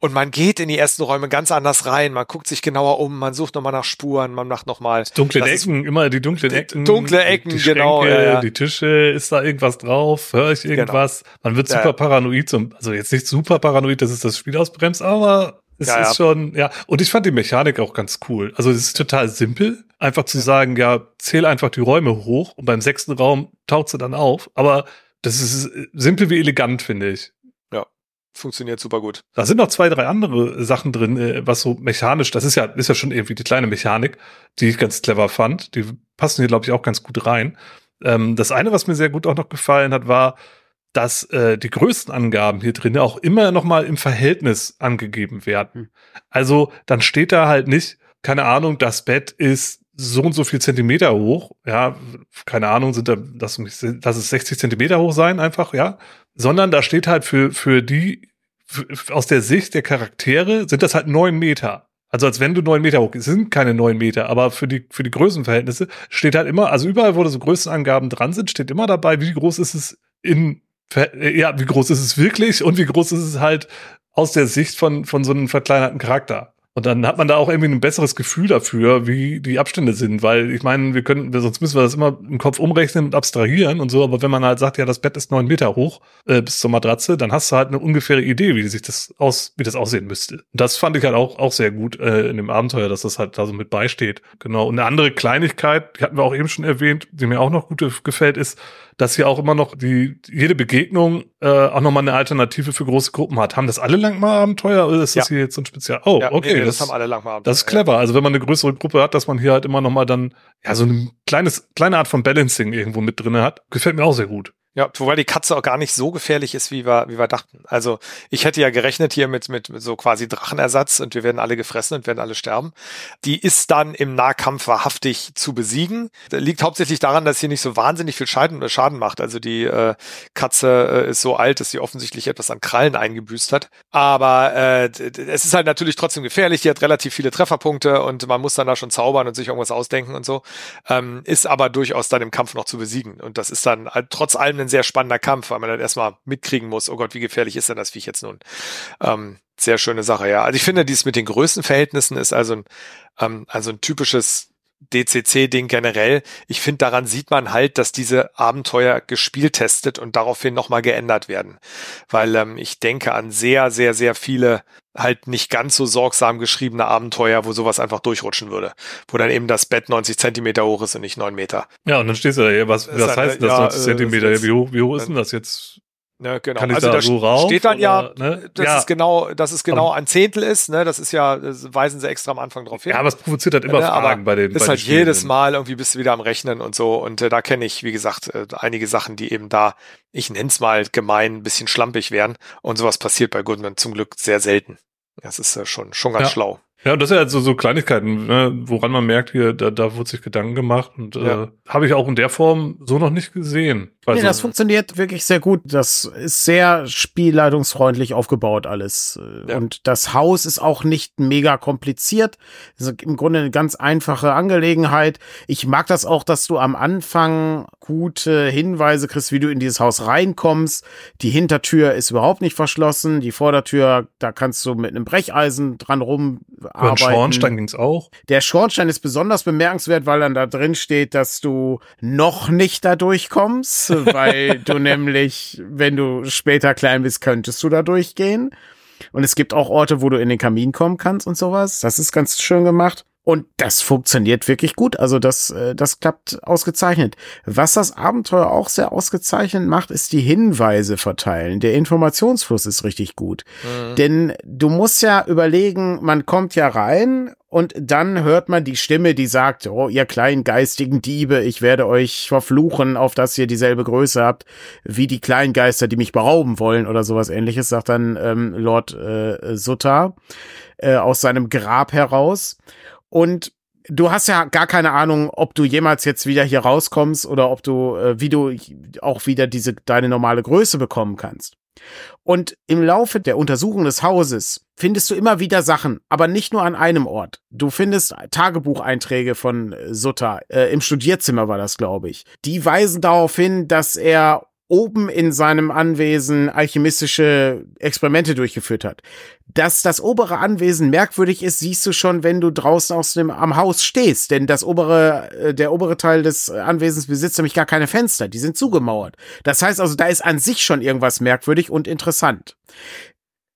Und man geht in die ersten Räume ganz anders rein, man guckt sich genauer um, man sucht nochmal nach Spuren, man macht nochmal. Dunkle Ecken, immer die dunklen Ecken. Dunkle Ecken, die genau, Schränke, genau. Ja, ja. Die Tische, ist da irgendwas drauf, höre ich genau. irgendwas. Genau. Man wird super ja, paranoid, zum, also jetzt nicht super paranoid, dass es das Spiel ausbremst, aber es ja, ist schon, ja. Und ich fand die Mechanik auch ganz cool. Also es ist total simpel, einfach zu sagen, ja, zähl einfach die Räume hoch und beim sechsten Raum taucht sie dann auf. Aber das ist simpel wie elegant, finde ich. Ja. funktioniert super gut. Da sind noch zwei, drei andere Sachen drin, äh, was so mechanisch, das ist ja, ist ja schon irgendwie die kleine Mechanik, die ich ganz clever fand. Die passen hier, glaube ich, auch ganz gut rein. Ähm, das eine, was mir sehr gut auch noch gefallen hat, war, dass äh, die Größenangaben hier drin auch immer noch mal im Verhältnis angegeben werden. Hm. Also dann steht da halt nicht, keine Ahnung, das Bett ist so und so viel Zentimeter hoch, ja, keine Ahnung, sind da, das, das ist 60 Zentimeter hoch sein einfach, ja, sondern da steht halt für, für die, für, aus der Sicht der Charaktere sind das halt neun Meter. Also als wenn du neun Meter hoch, es sind keine neun Meter, aber für die, für die Größenverhältnisse steht halt immer, also überall, wo da so Größenangaben dran sind, steht immer dabei, wie groß ist es in, ja, wie groß ist es wirklich und wie groß ist es halt aus der Sicht von, von so einem verkleinerten Charakter. Und dann hat man da auch irgendwie ein besseres Gefühl dafür, wie die Abstände sind, weil ich meine, wir können, sonst müssen wir das immer im Kopf umrechnen und abstrahieren und so, aber wenn man halt sagt, ja, das Bett ist neun Meter hoch äh, bis zur Matratze, dann hast du halt eine ungefähre Idee, wie sich das aus, wie das aussehen müsste. Und das fand ich halt auch, auch sehr gut äh, in dem Abenteuer, dass das halt da so mit beisteht. Genau. Und eine andere Kleinigkeit, die hatten wir auch eben schon erwähnt, die mir auch noch gut gefällt, ist, dass hier auch immer noch die jede Begegnung äh, auch nochmal eine Alternative für große Gruppen hat. Haben das alle Langmar-Abenteuer oder ist das hier jetzt so ein Spezial? Oh, ja, okay. Nee, das, das, haben alle Langmar-Abenteuer. Das ist clever. Also wenn man eine größere Gruppe hat, dass man hier halt immer nochmal dann ja so eine kleines, kleine Art von Balancing irgendwo mit drinne hat, gefällt mir auch sehr gut. Ja, wobei die Katze auch gar nicht so gefährlich ist, wie wir, wie wir dachten. Also ich hätte ja gerechnet hier mit, mit, mit so quasi Drachenersatz und wir werden alle gefressen und werden alle sterben. Die ist dann im Nahkampf wahrhaftig zu besiegen. Das liegt hauptsächlich daran, dass sie nicht so wahnsinnig viel Schaden, Schaden macht. Also die äh, Katze äh, ist so alt, dass sie offensichtlich etwas an Krallen eingebüßt hat. Aber äh, es ist halt natürlich trotzdem gefährlich. Die hat relativ viele Trefferpunkte und man muss dann da schon zaubern und sich irgendwas ausdenken und so. Ähm, ist aber durchaus dann im Kampf noch zu besiegen. Und das ist dann halt trotz allem ein sehr spannender Kampf, weil man dann erstmal mitkriegen muss, oh Gott, wie gefährlich ist denn das Viech jetzt nun? Ähm, sehr schöne Sache, ja. Also ich finde, dies mit den Größenverhältnissen ist also ein, ähm, also ein typisches DCC-Ding generell. Ich finde, daran sieht man halt, dass diese Abenteuer gespielt und daraufhin nochmal geändert werden. Weil ähm, ich denke an sehr, sehr, sehr viele halt nicht ganz so sorgsam geschriebene Abenteuer, wo sowas einfach durchrutschen würde. Wo dann eben das Bett 90 Zentimeter hoch ist und nicht 9 Meter. Ja, und dann stehst du da, ja, was, was heißt das, ja, 90 Zentimeter? Wie hoch, wie hoch ist denn das jetzt? Ne, genau. Kann ich also da, so rauf, steht dann ja, ne? dass ja. es genau, dass es genau ein Zehntel ist. Ne, das ist ja, das weisen sie extra am Anfang drauf hin. Ja, aber es provoziert halt immer ne, Fragen bei den. Ist bei halt den jedes Mal irgendwie bist du wieder am Rechnen und so. Und äh, da kenne ich, wie gesagt, äh, einige Sachen, die eben da, ich nenn's mal gemein, ein bisschen schlampig wären. Und sowas passiert bei Goodman zum Glück sehr selten. Das ist äh, schon schon ganz ja. schlau. Ja, und das sind ja so, so Kleinigkeiten, ne, woran man merkt, hier, da, da wurde sich Gedanken gemacht und ja. äh, habe ich auch in der Form so noch nicht gesehen. Also, nee, das funktioniert wirklich sehr gut. Das ist sehr spielleitungsfreundlich aufgebaut alles. Ja. Und das Haus ist auch nicht mega kompliziert. Das ist im Grunde eine ganz einfache Angelegenheit. Ich mag das auch, dass du am Anfang gute Hinweise kriegst, wie du in dieses Haus reinkommst. Die Hintertür ist überhaupt nicht verschlossen. Die Vordertür, da kannst du mit einem Brecheisen dran rum arbeiten. Schornstein ging's auch. Der Schornstein ist besonders bemerkenswert, weil dann da drin steht, dass du noch nicht da durchkommst, weil du nämlich, wenn du später klein bist, könntest du da durchgehen. Und es gibt auch Orte, wo du in den Kamin kommen kannst und sowas. Das ist ganz schön gemacht. Und das funktioniert wirklich gut. Also das, äh, das klappt ausgezeichnet. Was das Abenteuer auch sehr ausgezeichnet macht, ist die Hinweise verteilen. Der Informationsfluss ist richtig gut. Mhm. Denn du musst ja überlegen, man kommt ja rein und dann hört man die Stimme, die sagt, oh, ihr kleinen geistigen Diebe, ich werde euch verfluchen, auf dass ihr dieselbe Größe habt, wie die kleinen Geister, die mich berauben wollen oder sowas ähnliches, sagt dann ähm, Lord äh, Sutta äh, aus seinem Grab heraus. Und du hast ja gar keine Ahnung, ob du jemals jetzt wieder hier rauskommst oder ob du, äh, wie du auch wieder diese deine normale Größe bekommen kannst. Und im Laufe der Untersuchung des Hauses findest du immer wieder Sachen, aber nicht nur an einem Ort. Du findest Tagebucheinträge von Sutta, äh, im Studierzimmer war das, glaube ich. Die weisen darauf hin, dass er oben in seinem Anwesen alchemistische Experimente durchgeführt hat. Dass das obere Anwesen merkwürdig ist, siehst du schon, wenn du draußen aus dem am Haus stehst, denn das obere äh, der obere Teil des Anwesens besitzt nämlich gar keine Fenster, die sind zugemauert. Das heißt also, da ist an sich schon irgendwas merkwürdig und interessant.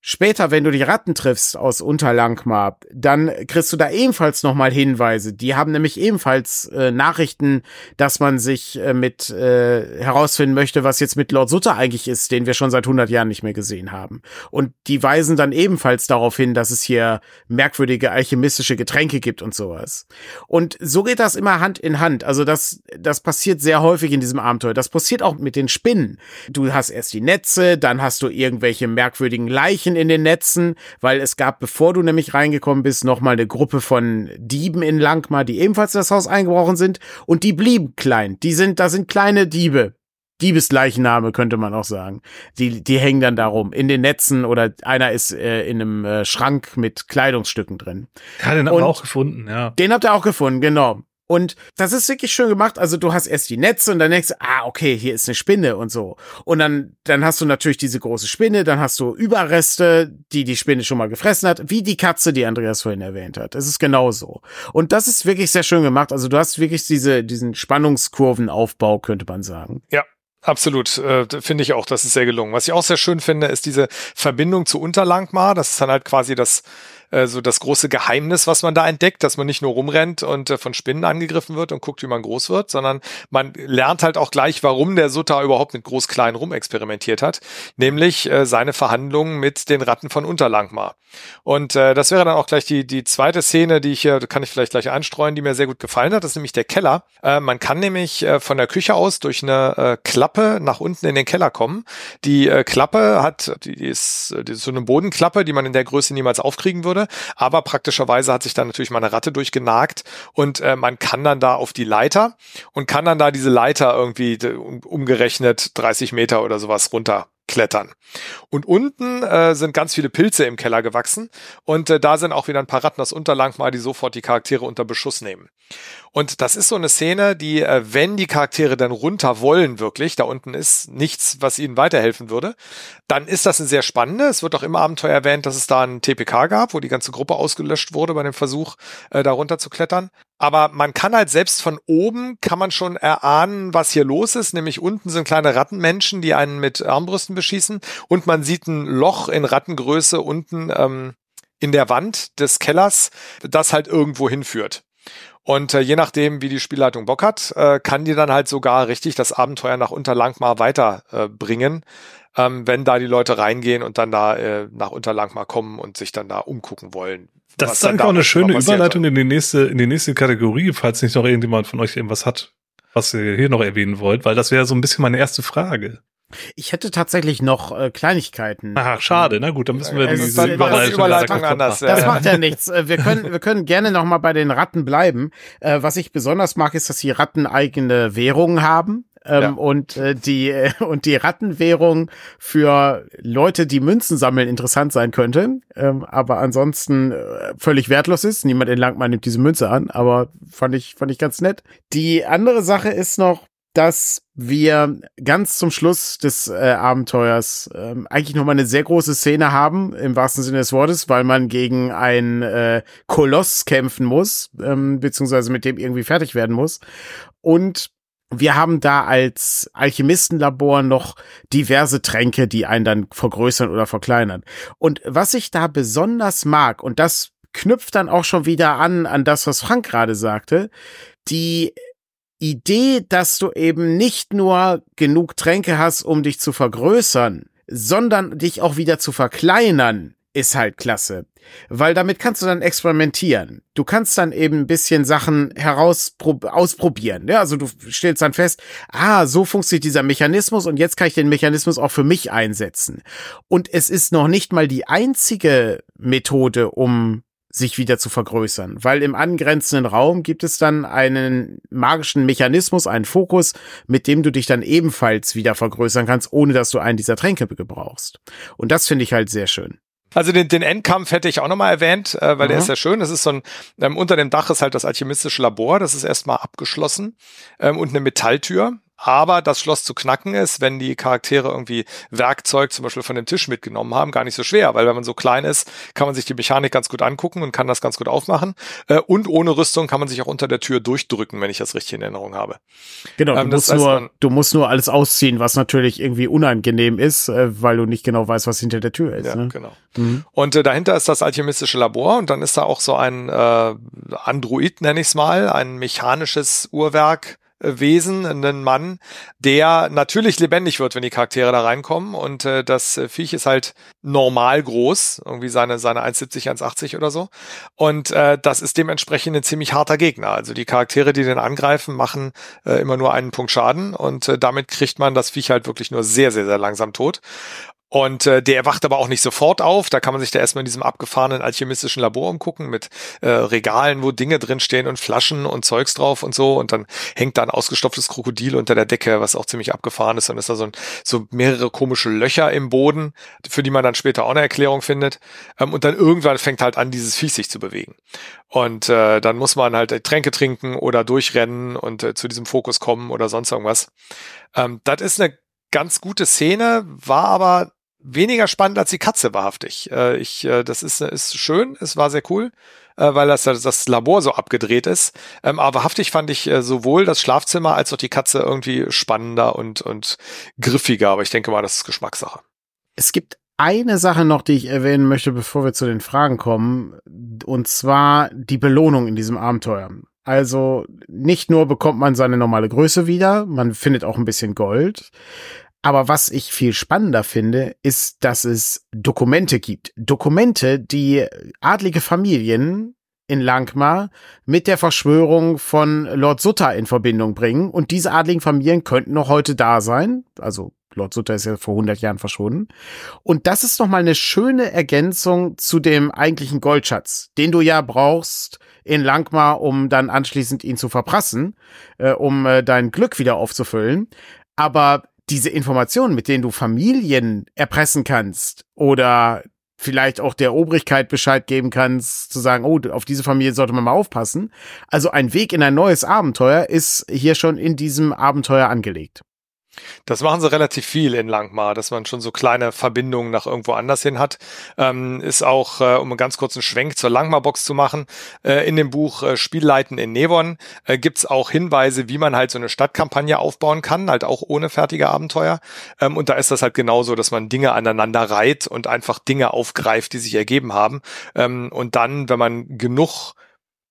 Später, wenn du die Ratten triffst aus Unterlangmar, dann kriegst du da ebenfalls nochmal Hinweise. Die haben nämlich ebenfalls äh, Nachrichten, dass man sich äh, mit äh, herausfinden möchte, was jetzt mit Lord Sutter eigentlich ist, den wir schon seit 100 Jahren nicht mehr gesehen haben. Und die weisen dann ebenfalls darauf hin, dass es hier merkwürdige alchemistische Getränke gibt und sowas. Und so geht das immer Hand in Hand. Also das, das passiert sehr häufig in diesem Abenteuer. Das passiert auch mit den Spinnen. Du hast erst die Netze, dann hast du irgendwelche merkwürdigen Leichen Verbrechen in den Netzen, weil es gab, bevor du nämlich reingekommen bist, nochmal eine Gruppe von Dieben in Langmar, die ebenfalls in das Haus eingebrochen sind und die blieben klein. Die sind, da sind kleine Diebe. Diebesleichname könnte man auch sagen. Die, die hängen dann darum in den Netzen oder einer ist äh, in einem äh, Schrank mit Kleidungsstücken drin. Ja, den haben wir auch gefunden, ja. Den habt ihr auch gefunden, genau. Und das ist wirklich schön gemacht. Also du hast erst die Netze und dann denkst du, ah, okay, hier ist eine Spinne und so. Und dann, dann hast du natürlich diese große Spinne, dann hast du Überreste, die die Spinne schon mal gefressen hat, wie die Katze, die Andreas vorhin erwähnt hat. Es ist genauso. Und das ist wirklich sehr schön gemacht. Also du hast wirklich diese, diesen Spannungskurvenaufbau, könnte man sagen. Ja, Absolut, äh, finde ich auch, das ist sehr gelungen. Was ich auch sehr schön finde, ist diese Verbindung zu Unterlangmar. Das ist dann halt quasi das äh, so das große Geheimnis, was man da entdeckt, dass man nicht nur rumrennt und äh, von Spinnen angegriffen wird und guckt, wie man groß wird, sondern man lernt halt auch gleich, warum der Sutta überhaupt mit Groß-Klein rumexperimentiert hat, nämlich äh, seine Verhandlungen mit den Ratten von Unterlangmar. Und äh, das wäre dann auch gleich die, die zweite Szene, die ich hier, kann ich vielleicht gleich einstreuen, die mir sehr gut gefallen hat, das ist nämlich der Keller. Äh, man kann nämlich äh, von der Küche aus durch eine äh, Klappe nach unten in den Keller kommen. Die äh, Klappe hat, die ist, die ist so eine Bodenklappe, die man in der Größe niemals aufkriegen würde wurde. Aber praktischerweise hat sich dann natürlich mal eine Ratte durchgenagt und äh, man kann dann da auf die Leiter und kann dann da diese Leiter irgendwie umgerechnet 30 Meter oder sowas runter klettern. Und unten äh, sind ganz viele Pilze im Keller gewachsen und äh, da sind auch wieder ein paar Ratten aus Unterlangmar, die sofort die Charaktere unter Beschuss nehmen. Und das ist so eine Szene, die, äh, wenn die Charaktere dann runter wollen, wirklich, da unten ist nichts, was ihnen weiterhelfen würde, dann ist das eine sehr spannende. Es wird auch im Abenteuer erwähnt, dass es da einen TPK gab, wo die ganze Gruppe ausgelöscht wurde bei dem Versuch, äh, da runter zu klettern. Aber man kann halt selbst von oben, kann man schon erahnen, was hier los ist. Nämlich unten sind kleine Rattenmenschen, die einen mit Armbrüsten beschießen. Und man sieht ein Loch in Rattengröße unten ähm, in der Wand des Kellers, das halt irgendwo hinführt. Und äh, je nachdem, wie die Spielleitung Bock hat, äh, kann die dann halt sogar richtig das Abenteuer nach Unterlangmar weiterbringen, äh, ähm, wenn da die Leute reingehen und dann da äh, nach Unterlangmar kommen und sich dann da umgucken wollen. Das ist dann auch eine schöne Überleitung in die nächste, in die nächste Kategorie, falls nicht noch irgendjemand von euch irgendwas hat, was ihr hier noch erwähnen wollt, weil das wäre so ein bisschen meine erste Frage. Ich hätte tatsächlich noch äh, Kleinigkeiten. Ach, schade. Na gut, dann müssen wir äh, diese Überleitung, Überleitung anders. Das macht ja nichts. Äh, wir können, wir können gerne noch mal bei den Ratten bleiben. Äh, was ich besonders mag, ist, dass die Ratten eigene Währungen haben. Ähm, ja. und äh, die äh, und die Rattenwährung für Leute, die Münzen sammeln, interessant sein könnte, ähm, aber ansonsten äh, völlig wertlos ist. Niemand in Langmann nimmt diese Münze an, aber fand ich fand ich ganz nett. Die andere Sache ist noch, dass wir ganz zum Schluss des äh, Abenteuers ähm, eigentlich noch mal eine sehr große Szene haben, im wahrsten Sinne des Wortes, weil man gegen einen äh, Koloss kämpfen muss, ähm, beziehungsweise mit dem irgendwie fertig werden muss. Und wir haben da als Alchemistenlabor noch diverse Tränke, die einen dann vergrößern oder verkleinern. Und was ich da besonders mag, und das knüpft dann auch schon wieder an, an das, was Frank gerade sagte, die Idee, dass du eben nicht nur genug Tränke hast, um dich zu vergrößern, sondern dich auch wieder zu verkleinern, ist halt klasse. Weil damit kannst du dann experimentieren. Du kannst dann eben ein bisschen Sachen heraus ausprobieren. Ja, also du stellst dann fest, ah, so funktioniert dieser Mechanismus und jetzt kann ich den Mechanismus auch für mich einsetzen. Und es ist noch nicht mal die einzige Methode, um sich wieder zu vergrößern, weil im angrenzenden Raum gibt es dann einen magischen Mechanismus, einen Fokus, mit dem du dich dann ebenfalls wieder vergrößern kannst, ohne dass du einen dieser Tränke gebrauchst. Und das finde ich halt sehr schön. Also den, den Endkampf hätte ich auch nochmal erwähnt, äh, weil mhm. der ist sehr schön. Das ist so ein, ähm, unter dem Dach ist halt das alchemistische Labor, das ist erstmal abgeschlossen ähm, und eine Metalltür. Aber das Schloss zu knacken ist, wenn die Charaktere irgendwie Werkzeug zum Beispiel von dem Tisch mitgenommen haben, gar nicht so schwer, weil wenn man so klein ist, kann man sich die Mechanik ganz gut angucken und kann das ganz gut aufmachen. Äh, und ohne Rüstung kann man sich auch unter der Tür durchdrücken, wenn ich das richtig in Erinnerung habe. Genau, du, Ähm, musst nur, man- du musst nur alles ausziehen, was natürlich irgendwie unangenehm ist, äh, weil du nicht genau weißt, was hinter der Tür ist. Ja, ne? genau. Mhm. Und äh, dahinter ist das alchemistische Labor und dann ist da auch so ein äh, Android, nenne ich es mal, ein mechanisches Uhrwerk. Wesen, ein Mann, der natürlich lebendig wird, wenn die Charaktere da reinkommen. Und äh, das Viech ist halt normal groß, irgendwie seine, seine 1,70, 1,80 oder so. Und äh, das ist dementsprechend ein ziemlich harter Gegner. Also die Charaktere, die den angreifen, machen äh, immer nur einen Punkt Schaden und äh, damit kriegt man das Viech halt wirklich nur sehr, sehr, sehr langsam tot. Und äh, der wacht aber auch nicht sofort auf. Da kann man sich da erstmal in diesem abgefahrenen alchemistischen Labor umgucken mit äh, Regalen, wo Dinge drinstehen und Flaschen und Zeugs drauf und so. Und dann hängt da ein ausgestopftes Krokodil unter der Decke, was auch ziemlich abgefahren ist. Dann ist da so, ein, so mehrere komische Löcher im Boden, für die man dann später auch eine Erklärung findet. Ähm, und dann irgendwann fängt halt an, dieses Viech sich zu bewegen. Und äh, dann muss man halt Tränke trinken oder durchrennen und äh, zu diesem Fokus kommen oder sonst irgendwas. Ähm, das ist eine ganz gute Szene, war aber weniger spannend als die Katze wahrhaftig. Äh, ich, äh, das ist, ist schön, es war sehr cool, äh, weil das, das Labor so abgedreht ist. Ähm, aber wahrhaftig fand ich äh, sowohl das Schlafzimmer als auch die Katze irgendwie spannender und, und griffiger. Aber ich denke mal, das ist Geschmackssache. Es gibt eine Sache noch, die ich erwähnen möchte, bevor wir zu den Fragen kommen, und zwar die Belohnung in diesem Abenteuer. Also nicht nur bekommt man seine normale Größe wieder, man findet auch ein bisschen Gold. Aber was ich viel spannender finde, ist, dass es Dokumente gibt. Dokumente, die adlige Familien in Langmar mit der Verschwörung von Lord Sutter in Verbindung bringen. Und diese adligen Familien könnten noch heute da sein. Also Lord Sutter ist ja vor 100 Jahren verschwunden. Und das ist nochmal eine schöne Ergänzung zu dem eigentlichen Goldschatz, den du ja brauchst in Langmar, um dann anschließend ihn zu verprassen, äh, um äh, dein Glück wieder aufzufüllen. Aber diese Informationen, mit denen du Familien erpressen kannst oder vielleicht auch der Obrigkeit Bescheid geben kannst, zu sagen, oh, auf diese Familie sollte man mal aufpassen. Also ein Weg in ein neues Abenteuer ist hier schon in diesem Abenteuer angelegt. Das machen sie relativ viel in Langmar, dass man schon so kleine Verbindungen nach irgendwo anders hin hat. Ähm, ist auch, äh, um einen ganz kurzen Schwenk zur Langmar-Box zu machen, äh, in dem Buch äh, Spielleiten in Nevon äh, gibt's auch Hinweise, wie man halt so eine Stadtkampagne aufbauen kann, halt auch ohne fertige Abenteuer. Ähm, und da ist das halt genauso, dass man Dinge aneinander reiht und einfach Dinge aufgreift, die sich ergeben haben. Ähm, und dann, wenn man genug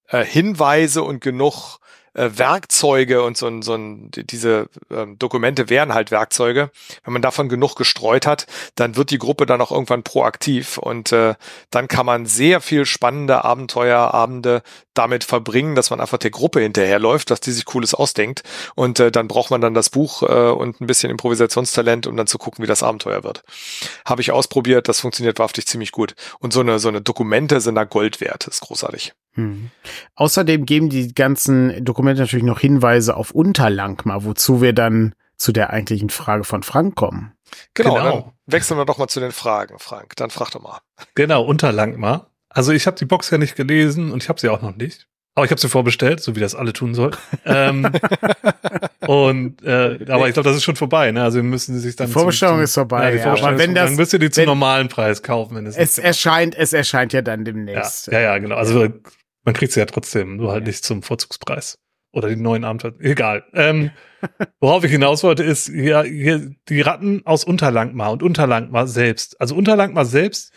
äh, Hinweise und genug äh, Werkzeuge und so ein, so ein, diese ähm, Dokumente wären halt Werkzeuge. Wenn man davon genug gestreut hat, dann wird die Gruppe dann auch irgendwann proaktiv und äh, dann kann man sehr viel spannende Abenteuerabende damit verbringen, dass man einfach der Gruppe hinterherläuft, dass die sich Cooles ausdenkt und äh, dann braucht man dann das Buch äh, und ein bisschen Improvisationstalent, um dann zu gucken, wie das Abenteuer wird. Habe ich ausprobiert, das funktioniert wahrhaftig ziemlich gut und so eine so eine Dokumente sind da Gold wert, ist großartig. Hm. Außerdem geben die ganzen Dokumente natürlich noch Hinweise auf Unterlangmar, wozu wir dann zu der eigentlichen Frage von Frank kommen. Genau, Genau. dann wechseln wir doch mal zu den Fragen, Frank. Dann frag doch mal. Genau, Unterlangmar. Also ich habe die Box ja nicht gelesen und ich habe sie auch noch nicht. Aber ich habe sie vorbestellt, so wie das alle tun soll. ähm, und äh, aber ich glaube, das ist schon vorbei. Ne? Also wir müssen sie sich dann Die Vorbestellung zum, ist vorbei, Ja, die ja, Vorbestellung aber wenn das- dann müsst ihr die zum normalen Preis kaufen, wenn es Es erscheint, es erscheint ja dann ja, demnächst. ja, ja, genau. Also man kriegt sie ja trotzdem, nur halt nicht zum Vorzugspreis. Oder die neuen Abenteuer. Egal. Ähm, worauf ich hinaus wollte, ist hier, hier die Ratten aus Unterlangmar und Unterlangmar selbst. Also Unterlangmar selbst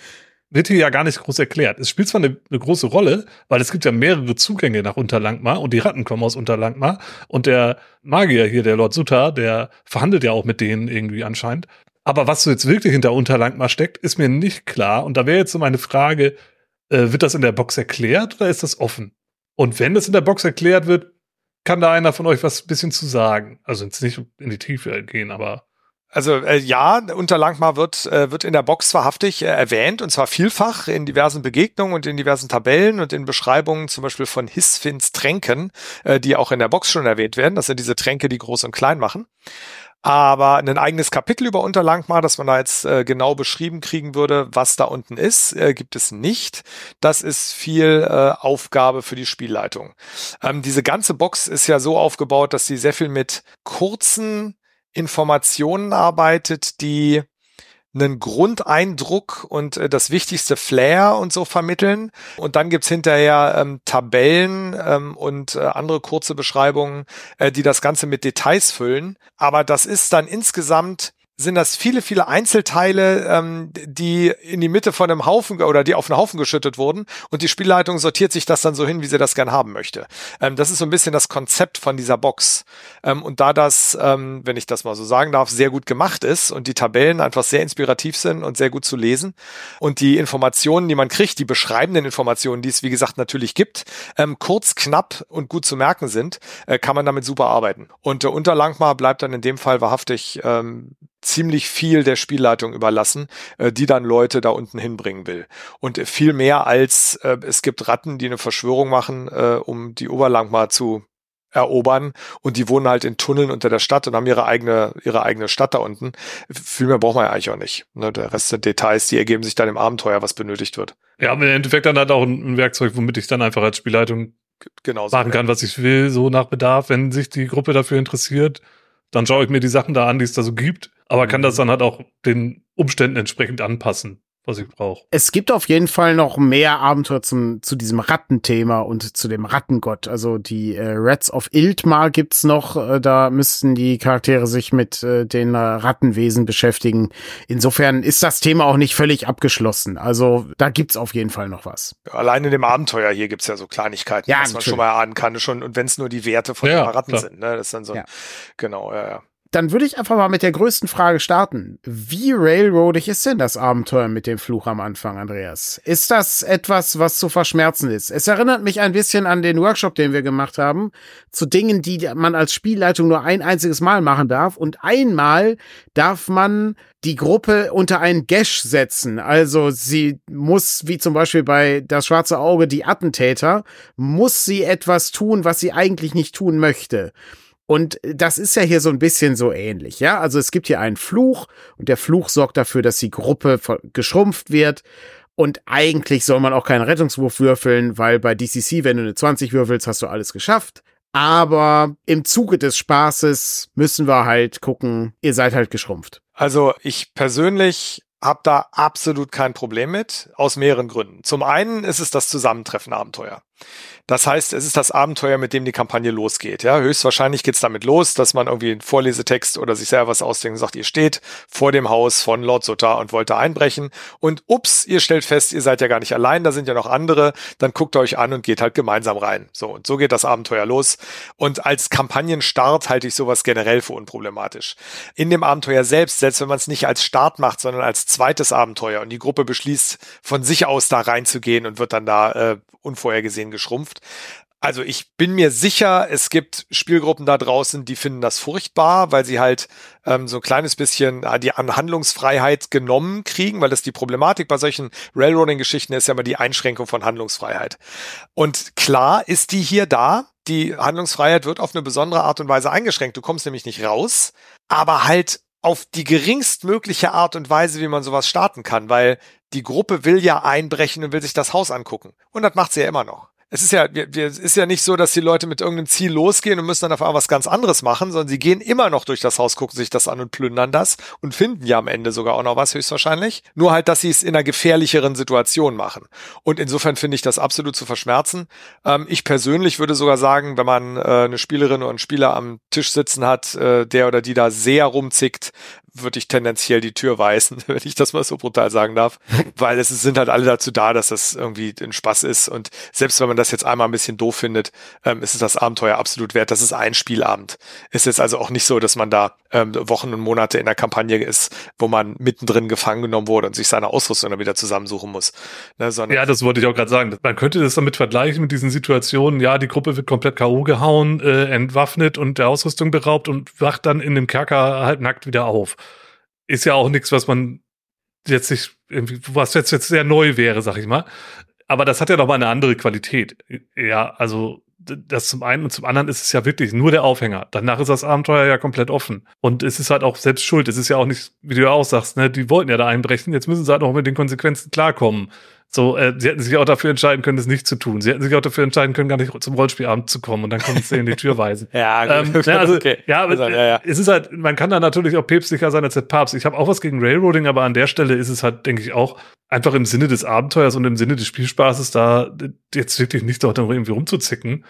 wird hier ja gar nicht groß erklärt. Es spielt zwar eine, eine große Rolle, weil es gibt ja mehrere Zugänge nach Unterlangmar und die Ratten kommen aus Unterlangmar und der Magier hier, der Lord Sutta, der verhandelt ja auch mit denen irgendwie anscheinend. Aber was so jetzt wirklich hinter Unterlangmar steckt, ist mir nicht klar. Und da wäre jetzt so meine Frage, äh, wird das in der Box erklärt oder ist das offen? Und wenn das in der Box erklärt wird, kann da einer von euch was ein bisschen zu sagen? Also jetzt nicht in die Tiefe gehen, aber Also äh, ja, Unterlangmar wird, äh, wird in der Box wahrhaftig äh, erwähnt und zwar vielfach in diversen Begegnungen und in diversen Tabellen und in Beschreibungen zum Beispiel von Hisfins Tränken, äh, die auch in der Box schon erwähnt werden. Das sind diese Tränke, die groß und klein machen. Aber ein eigenes Kapitel über Unterlangmar, dass man da jetzt äh, genau beschrieben kriegen würde, was da unten ist, äh, gibt es nicht. Das ist viel äh, Aufgabe für die Spielleitung. Ähm, diese ganze Box ist ja so aufgebaut, dass sie sehr viel mit kurzen Informationen arbeitet, die einen Grundeindruck und äh, das wichtigste Flair und so vermitteln. Und dann gibt's hinterher ähm, Tabellen ähm, und äh, andere kurze Beschreibungen, äh, die das Ganze mit Details füllen. Aber das ist dann insgesamt sind das viele, viele Einzelteile, ähm, die in die Mitte von einem Haufen oder die auf einen Haufen geschüttet wurden und die Spielleitung sortiert sich das dann so hin, wie sie das gern haben möchte. Ähm, das ist so ein bisschen das Konzept von dieser Box. Ähm, und da das, ähm, wenn ich das mal so sagen darf, sehr gut gemacht ist und die Tabellen einfach sehr inspirativ sind und sehr gut zu lesen und die Informationen, die man kriegt, die beschreibenden Informationen, die es wie gesagt natürlich gibt, ähm, kurz, knapp und gut zu merken sind, äh, kann man damit super arbeiten. Und der Unterlangmar bleibt dann in dem Fall wahrhaftig ähm, ziemlich viel der Spielleitung überlassen, äh, die dann Leute da unten hinbringen will. Und viel mehr als äh, es gibt Ratten, die eine Verschwörung machen, äh, um die Oberlangmar zu erobern und die wohnen halt in Tunneln unter der Stadt und haben ihre eigene ihre eigene Stadt da unten. Viel mehr braucht man ja eigentlich auch nicht. Ne? Der Rest der Details, die ergeben sich dann im Abenteuer, was benötigt wird. Ja, aber im Endeffekt dann halt auch ein, Werkzeug, womit ich dann einfach als Spielleitung Genauso, machen kann, was ich will, so nach Bedarf, wenn sich die Gruppe dafür interessiert. Dann schaue ich mir die Sachen da an, die es da so gibt aber kann das mhm. dann halt auch den Umständen entsprechend anpassen was ich brauche. Es gibt auf jeden Fall noch mehr Abenteuer zum, zu diesem Rattenthema und zu dem Rattengott. Also die äh, Rats of Iltmar gibt's noch. Äh, da müssten die Charaktere sich mit äh, den äh, Rattenwesen beschäftigen. Insofern ist das Thema auch nicht völlig abgeschlossen. Also da gibt's auf jeden Fall noch was. Allein in dem Abenteuer hier gibt's ja so Kleinigkeiten, ja, was man schon mal ahnen kann. Schon, und wenn es nur die Werte von ja, den Ratten klar. sind. Ne? Das ist dann so, ja. genau, ja, ja dann würde ich einfach mal mit der größten Frage starten. Wie railroadig ist denn das Abenteuer mit dem Fluch am Anfang, Andreas? Ist das etwas, was zu verschmerzen ist? Es erinnert mich ein bisschen an den Workshop, den wir gemacht haben, zu Dingen, die man als Spielleitung nur ein einziges Mal machen darf. Und einmal darf man die Gruppe unter einen Gash setzen. Also sie muss, wie zum Beispiel bei Das Schwarze Auge, die Attentäter, muss sie etwas tun, was sie eigentlich nicht tun möchte. Und das ist ja hier so ein bisschen so ähnlich, ja. Also es gibt hier einen Fluch und der Fluch sorgt dafür, dass die Gruppe geschrumpft wird. Und eigentlich soll man auch keinen Rettungswurf würfeln, weil bei DCC, wenn du eine 20 würfelst, hast du alles geschafft. Aber im Zuge des Spaßes müssen wir halt gucken, ihr seid halt geschrumpft. Also ich persönlich habe da absolut kein Problem mit, aus mehreren Gründen. Zum einen ist es das Zusammentreffen-Abenteuer. Das heißt, es ist das Abenteuer, mit dem die Kampagne losgeht. Ja, höchstwahrscheinlich geht's damit los, dass man irgendwie einen Vorlesetext oder sich selber was ausdenkt und sagt, ihr steht vor dem Haus von Lord Sutter und wollt da einbrechen und ups, ihr stellt fest, ihr seid ja gar nicht allein, da sind ja noch andere, dann guckt euch an und geht halt gemeinsam rein. So, und so geht das Abenteuer los. Und als Kampagnenstart halte ich sowas generell für unproblematisch. In dem Abenteuer selbst, selbst wenn man es nicht als Start macht, sondern als zweites Abenteuer und die Gruppe beschließt, von sich aus da reinzugehen und wird dann da äh, unvorhergesehen geschrumpft. Also ich bin mir sicher, es gibt Spielgruppen da draußen, die finden das furchtbar, weil sie halt ähm, so ein kleines bisschen äh, die Handlungsfreiheit genommen kriegen, weil das die Problematik bei solchen Railroading-Geschichten ist ja immer die Einschränkung von Handlungsfreiheit. Und klar ist die hier da. Die Handlungsfreiheit wird auf eine besondere Art und Weise eingeschränkt. Du kommst nämlich nicht raus, aber halt auf die geringstmögliche Art und Weise, wie man sowas starten kann, weil die Gruppe will ja einbrechen und will sich das Haus angucken. Und das macht sie ja immer noch es ist ja, wir, es ist ja nicht so, dass die Leute mit irgendeinem Ziel losgehen und müssen dann auf einmal was ganz anderes machen, sondern sie gehen immer noch durch das Haus, gucken sich das an und plündern das und finden ja am Ende sogar auch noch was höchstwahrscheinlich. Nur halt, dass sie es in einer gefährlicheren Situation machen. Und insofern finde ich das absolut zu verschmerzen. Ähm, ich persönlich würde sogar sagen, wenn man äh, eine Spielerin oder einen Spieler am Tisch sitzen hat, äh, der oder die da sehr rumzickt, würde ich tendenziell die Tür weisen, wenn ich das mal so brutal sagen darf, weil es sind halt alle dazu da, dass das irgendwie ein Spaß ist und selbst wenn man das jetzt einmal ein bisschen doof findet, ähm, ist es das Abenteuer absolut wert. Das ist ein Spielabend. Es ist also auch nicht so, dass man da ähm, Wochen und Monate in der Kampagne ist, wo man mittendrin gefangen genommen wurde und sich seine Ausrüstung dann wieder zusammensuchen muss. Ne, ja, das wollte ich auch gerade sagen. Man könnte das damit vergleichen mit diesen Situationen, ja, die Gruppe wird komplett K.O. gehauen, äh, entwaffnet und der Ausrüstung beraubt und wacht dann in dem Kerker halt nackt wieder auf ist ja auch nichts, was man jetzt nicht was jetzt, jetzt sehr neu wäre, sag ich mal. Aber das hat ja noch mal eine andere Qualität. Ja, also das zum einen und zum anderen ist es ja wirklich nur der Aufhänger. Danach ist das Abenteuer ja komplett offen. Und es ist halt auch selbst schuld. Es ist ja auch nicht, wie du ja auch sagst, ne, die wollten ja da einbrechen. Jetzt müssen sie halt auch mit den Konsequenzen klarkommen. So, äh, sie hätten sich auch dafür entscheiden können, das nicht zu tun. Sie hätten sich auch dafür entscheiden können, gar nicht zum Rollspielabend zu kommen und dann kommen sie in die Tür weisen. ja, gut, ähm, ja, also, okay. ja, aber, ja, ja, es ist halt, man kann da natürlich auch päpstlicher sein als der Papst. Ich habe auch was gegen Railroading, aber an der Stelle ist es halt, denke ich, auch einfach im Sinne des Abenteuers und im Sinne des Spielspaßes da jetzt wirklich nicht dort irgendwie rumzuzicken,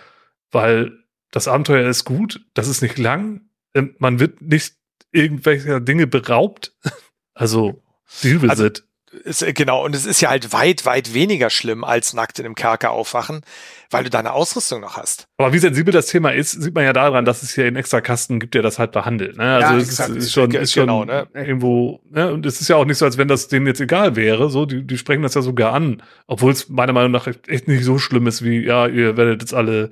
weil das Abenteuer ist gut, das ist nicht lang, ähm, man wird nicht irgendwelcher Dinge beraubt. Also, Deal with also, it ist, äh, genau, und es ist ja halt weit, weit weniger schlimm als nackt in einem Kerker aufwachen, weil du deine Ausrüstung noch hast. Aber wie sensibel das Thema ist, sieht man ja daran, dass es hier in Extrakasten gibt, der das halt behandelt. Ne? Also ja, es ist, ist, schon, ist schon genau, ne? irgendwo, ne? und es ist ja auch nicht so, als wenn das denen jetzt egal wäre. So, die, die sprechen das ja sogar an, obwohl es meiner Meinung nach echt nicht so schlimm ist, wie, ja, ihr werdet jetzt alle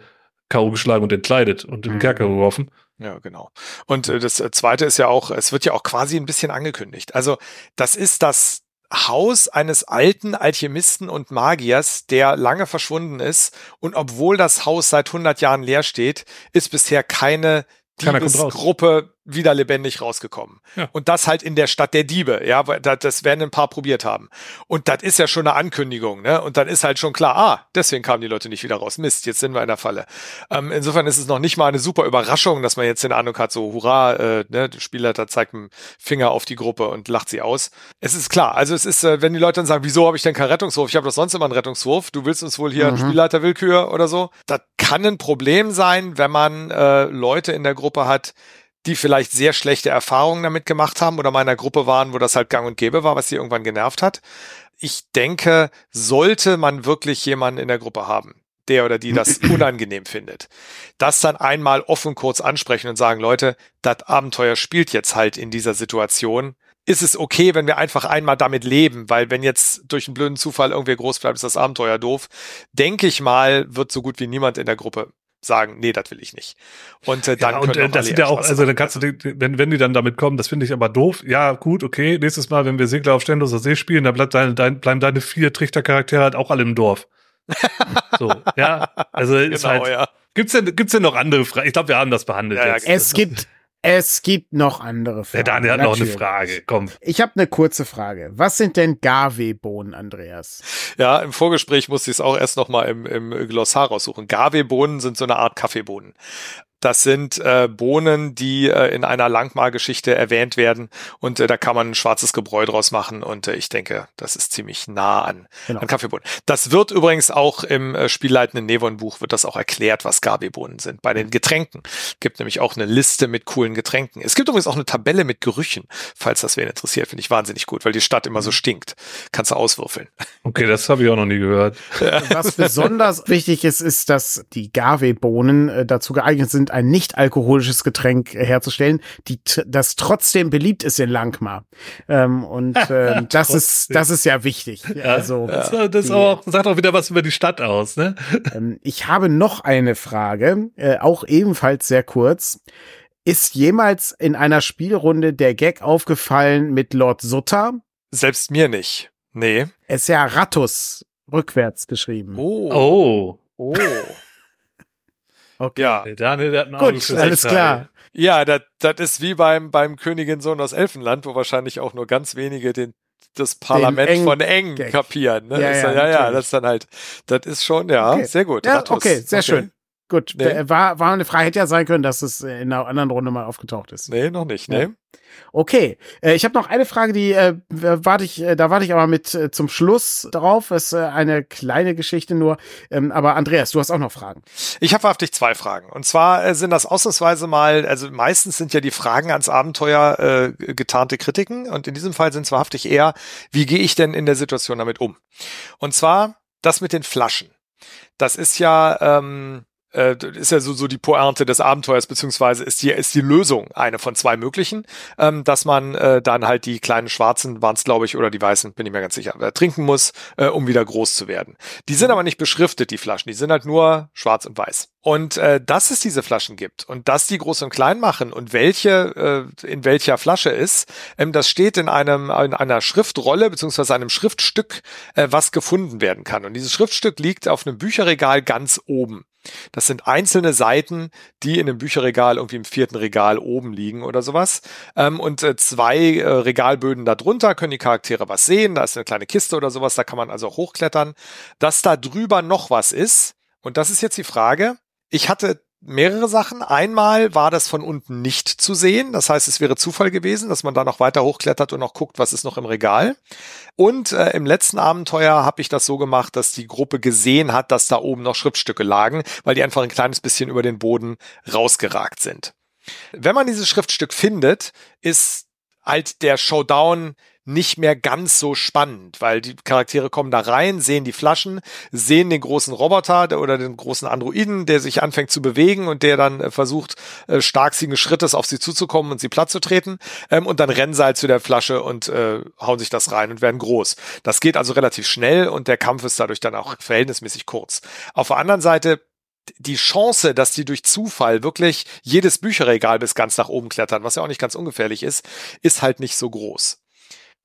K.O. geschlagen und entkleidet und in den Kerker mhm. geworfen. Ja, genau. Und äh, das äh, zweite ist ja auch, es wird ja auch quasi ein bisschen angekündigt. Also, das ist das Haus eines alten Alchemisten und Magiers, der lange verschwunden ist. Und obwohl das Haus seit 100 Jahren leer steht, ist bisher keine Diebesgruppe wieder lebendig rausgekommen. Ja. Und das halt in der Stadt der Diebe, ja, das werden ein paar probiert haben. Und das ist ja schon eine Ankündigung, ne? Und dann ist halt schon klar, ah, deswegen kamen die Leute nicht wieder raus. Mist, jetzt sind wir in der Falle. Ähm, insofern ist es noch nicht mal eine super Überraschung, dass man jetzt den Eindruck hat, so, hurra, äh, ne, der Spielleiter zeigt mit dem Finger auf die Gruppe und lacht sie aus. Es ist klar, also es ist, äh, wenn die Leute dann sagen, wieso habe ich denn keinen Rettungswurf? Ich habe doch sonst immer einen Rettungswurf. Du willst uns wohl hier mhm. Spielleiterwillkür oder so? Das kann ein Problem sein, wenn man äh, Leute in der Gruppe hat, die vielleicht sehr schlechte Erfahrungen damit gemacht haben oder meiner Gruppe waren, wo das halt gang und gäbe war, was sie irgendwann genervt hat. Ich denke, sollte man wirklich jemanden in der Gruppe haben, der oder die das unangenehm findet, das dann einmal offen kurz ansprechen und sagen, Leute, das Abenteuer spielt jetzt halt in dieser Situation. Ist es okay, wenn wir einfach einmal damit leben? Weil wenn jetzt durch einen blöden Zufall irgendwie groß bleibt, ist das Abenteuer doof. Denke ich mal, wird so gut wie niemand in der Gruppe sagen, nee, das will ich nicht. Und äh, dann ja, und äh, das sind ja auch, also dann kannst du, wenn, wenn die dann damit kommen, das finde ich aber doof. Ja, gut, okay, nächstes Mal, wenn wir Segler auf Sternloser See spielen, dann bleibt dein, dein, bleiben deine vier Trichtercharaktere halt auch alle im Dorf. so, ja, also genau, ist halt, ja. Gibt's denn, gibt's denn noch andere Fragen? Ich glaube, wir haben das behandelt ja, jetzt. Es gibt, es gibt noch andere Fragen. Der Daniel hat Natürlich. noch eine Frage. Komm. Ich habe eine kurze Frage. Was sind denn Garvey-Bohnen, Andreas? Ja, im Vorgespräch musste ich es auch erst noch mal im, im Glossar raussuchen. Garvey-Bohnen sind so eine Art Kaffeebohnen. Das sind äh, Bohnen, die äh, in einer Langmar-Geschichte erwähnt werden und äh, da kann man ein schwarzes Gebräu draus machen und äh, ich denke, das ist ziemlich nah an, genau. an Kaffeebohnen. Das wird übrigens auch im äh, spielleitenden Nevon-Buch wird das auch erklärt, was Gabi-Bohnen sind. Bei den Getränken gibt nämlich auch eine Liste mit coolen Getränken. Es gibt übrigens auch eine Tabelle mit Gerüchen, falls das wen interessiert, finde ich wahnsinnig gut, weil die Stadt immer so stinkt. Kannst du auswürfeln. Okay, das habe ich auch noch nie gehört. Was besonders wichtig ist, ist, dass die Gave-Bohnen äh, dazu geeignet sind, ein nicht alkoholisches Getränk herzustellen, die das trotzdem beliebt ist in Langmar. Ähm, und äh, das ist das ist ja wichtig. Ja, also ja. das die, auch, sagt auch wieder was über die Stadt aus. Ne? Ähm, ich habe noch eine Frage, äh, auch ebenfalls sehr kurz. Ist jemals in einer Spielrunde der Gag aufgefallen mit Lord Sutter? Selbst mir nicht. Nee. Es ist ja Rattus rückwärts geschrieben. Oh. Oh. Oh. Okay. Ja. Daniel, der hat einen Gut, alles klar. Ja, das ist wie beim, beim Königin Sohn aus Elfenland, wo wahrscheinlich auch nur ganz wenige den, das Parlament Eng von Eng kapieren. Ne? Ja, ja, dann, ja, ja, das ist dann halt, das ist schon, ja, okay. sehr gut. Ja, okay, sehr okay. schön. Gut, nee. war, war eine Frage, hätte ja sein können, dass es in einer anderen Runde mal aufgetaucht ist. Nee, noch nicht, nee. Okay, äh, ich habe noch eine Frage, die äh, warte ich, äh, da warte ich aber mit äh, zum Schluss drauf. Das ist äh, eine kleine Geschichte nur. Ähm, aber Andreas, du hast auch noch Fragen. Ich habe wahrhaftig zwei Fragen. Und zwar äh, sind das ausnahmsweise mal, also meistens sind ja die Fragen ans Abenteuer äh, getarnte Kritiken. Und in diesem Fall sind es wahrhaftig eher, wie gehe ich denn in der Situation damit um? Und zwar das mit den Flaschen. Das ist ja ähm, äh, ist ja so, so die Pointe des Abenteuers, beziehungsweise ist die, ist die Lösung eine von zwei möglichen, ähm, dass man äh, dann halt die kleinen schwarzen, waren es glaube ich, oder die weißen, bin ich mir ganz sicher, äh, trinken muss, äh, um wieder groß zu werden. Die sind aber nicht beschriftet, die Flaschen, die sind halt nur schwarz und weiß. Und äh, dass es diese Flaschen gibt und dass die groß und klein machen und welche äh, in welcher Flasche ist, ähm, das steht in einem in einer Schriftrolle beziehungsweise einem Schriftstück, äh, was gefunden werden kann. Und dieses Schriftstück liegt auf einem Bücherregal ganz oben. Das sind einzelne Seiten, die in einem Bücherregal irgendwie im vierten Regal oben liegen oder sowas. Ähm, und äh, zwei äh, Regalböden darunter können die Charaktere was sehen. Da ist eine kleine Kiste oder sowas, da kann man also hochklettern. Dass da drüber noch was ist, und das ist jetzt die Frage, ich hatte mehrere Sachen. Einmal war das von unten nicht zu sehen. Das heißt, es wäre Zufall gewesen, dass man da noch weiter hochklettert und noch guckt, was ist noch im Regal. Und äh, im letzten Abenteuer habe ich das so gemacht, dass die Gruppe gesehen hat, dass da oben noch Schriftstücke lagen, weil die einfach ein kleines bisschen über den Boden rausgeragt sind. Wenn man dieses Schriftstück findet, ist halt der Showdown nicht mehr ganz so spannend, weil die Charaktere kommen da rein, sehen die Flaschen, sehen den großen Roboter oder den großen Androiden, der sich anfängt zu bewegen und der dann äh, versucht, äh, starksigen Schrittes auf sie zuzukommen und sie platt zu treten. Ähm, und dann rennen sie halt zu der Flasche und äh, hauen sich das rein und werden groß. Das geht also relativ schnell und der Kampf ist dadurch dann auch verhältnismäßig kurz. Auf der anderen Seite die Chance, dass die durch Zufall wirklich jedes Bücherregal bis ganz nach oben klettern, was ja auch nicht ganz ungefährlich ist, ist halt nicht so groß.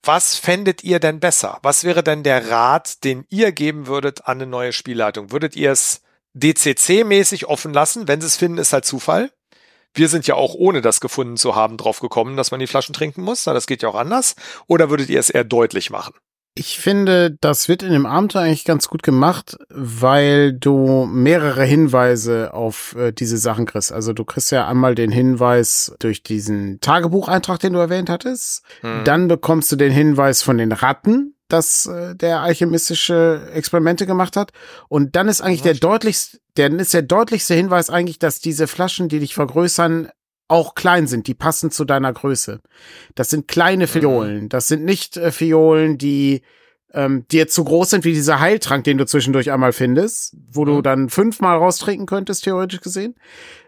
Was fändet ihr denn besser? Was wäre denn der Rat, den ihr geben würdet an eine neue Spielleitung? Würdet ihr es DCC-mäßig offen lassen? Wenn sie es finden, ist halt Zufall. Wir sind ja auch ohne das gefunden zu haben drauf gekommen, dass man die Flaschen trinken muss. Das geht ja auch anders. Oder würdet ihr es eher deutlich machen? Ich finde, das wird in dem Abenteuer eigentlich ganz gut gemacht, weil du mehrere Hinweise auf äh, diese Sachen kriegst. Also du kriegst ja einmal den Hinweis durch diesen Tagebucheintrag, den du erwähnt hattest. Hm. Dann bekommst du den Hinweis von den Ratten, dass äh, der alchemistische Experimente gemacht hat. Und dann ist eigentlich der deutlichste, dann ist der deutlichste Hinweis eigentlich, dass diese Flaschen, die dich vergrößern, auch klein sind, die passen zu deiner Größe. Das sind kleine Fiolen. Mhm. Das sind nicht äh, Fiolen, die ähm, dir zu groß sind wie dieser Heiltrank, den du zwischendurch einmal findest, wo mhm. du dann fünfmal raustrinken könntest, theoretisch gesehen.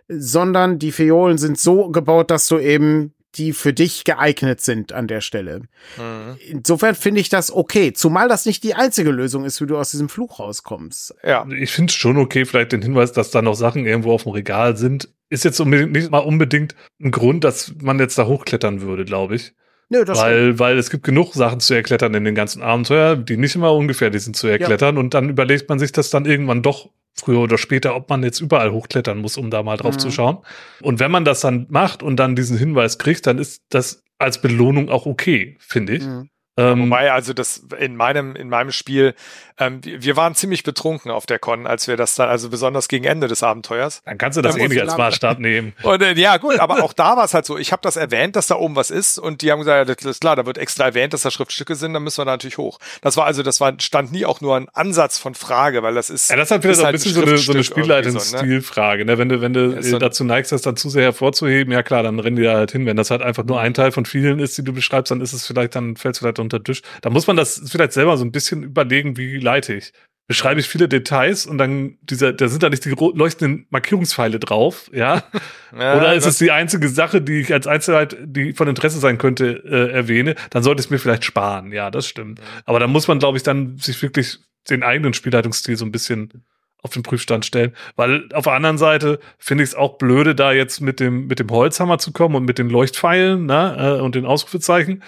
Sondern die Fiolen sind so gebaut, dass du eben die für dich geeignet sind an der Stelle. Mhm. Insofern finde ich das okay, zumal das nicht die einzige Lösung ist, wie du aus diesem Fluch rauskommst. Ja, ich finde es schon okay, vielleicht den Hinweis, dass da noch Sachen irgendwo auf dem Regal sind, ist jetzt unbedingt, nicht mal unbedingt ein Grund, dass man jetzt da hochklettern würde, glaube ich. Nö, das weil, weil es gibt genug Sachen zu erklettern in den ganzen Abenteuer, die nicht immer ungefährlich sind zu erklettern. Ja. Und dann überlegt man sich das dann irgendwann doch früher oder später, ob man jetzt überall hochklettern muss, um da mal drauf mhm. zu schauen. Und wenn man das dann macht und dann diesen Hinweis kriegt, dann ist das als Belohnung auch okay, finde ich. Mhm. Ähm, Wobei, also das in meinem, in meinem Spiel, ähm, wir waren ziemlich betrunken auf der Con, als wir das dann, also besonders gegen Ende des Abenteuers. Dann kannst du das eh nicht als Maßstab nehmen. Und, äh, ja, gut, aber auch da war es halt so, ich habe das erwähnt, dass da oben was ist und die haben gesagt, ja, das ist klar, da wird extra erwähnt, dass da Schriftstücke sind, dann müssen wir da natürlich hoch. Das war also, das war, stand nie auch nur ein Ansatz von Frage, weil das ist. Ja, das hat wieder so ein bisschen so eine, so eine Spielleitungsstilfrage, ne? Wenn du, wenn du ja, so dazu neigst, das dann zu sehr hervorzuheben, ja klar, dann rennen die da halt hin. Wenn das halt einfach nur ein Teil von vielen ist, die du beschreibst, dann ist es vielleicht, dann fällt es vielleicht unter den Tisch. Da muss man das vielleicht selber so ein bisschen überlegen, wie leite ich. Beschreibe ich viele Details und dann dieser, da sind da nicht die leuchtenden Markierungspfeile drauf, ja? ja Oder ist es die einzige Sache, die ich als Einzelheit, die von Interesse sein könnte, äh, erwähne, dann sollte ich es mir vielleicht sparen. Ja, das stimmt. Aber da muss man, glaube ich, dann sich wirklich den eigenen Spielleitungsstil so ein bisschen auf den Prüfstand stellen. Weil auf der anderen Seite finde ich es auch blöde, da jetzt mit dem, mit dem Holzhammer zu kommen und mit den Leuchtpfeilen ne, äh, und den Ausrufezeichen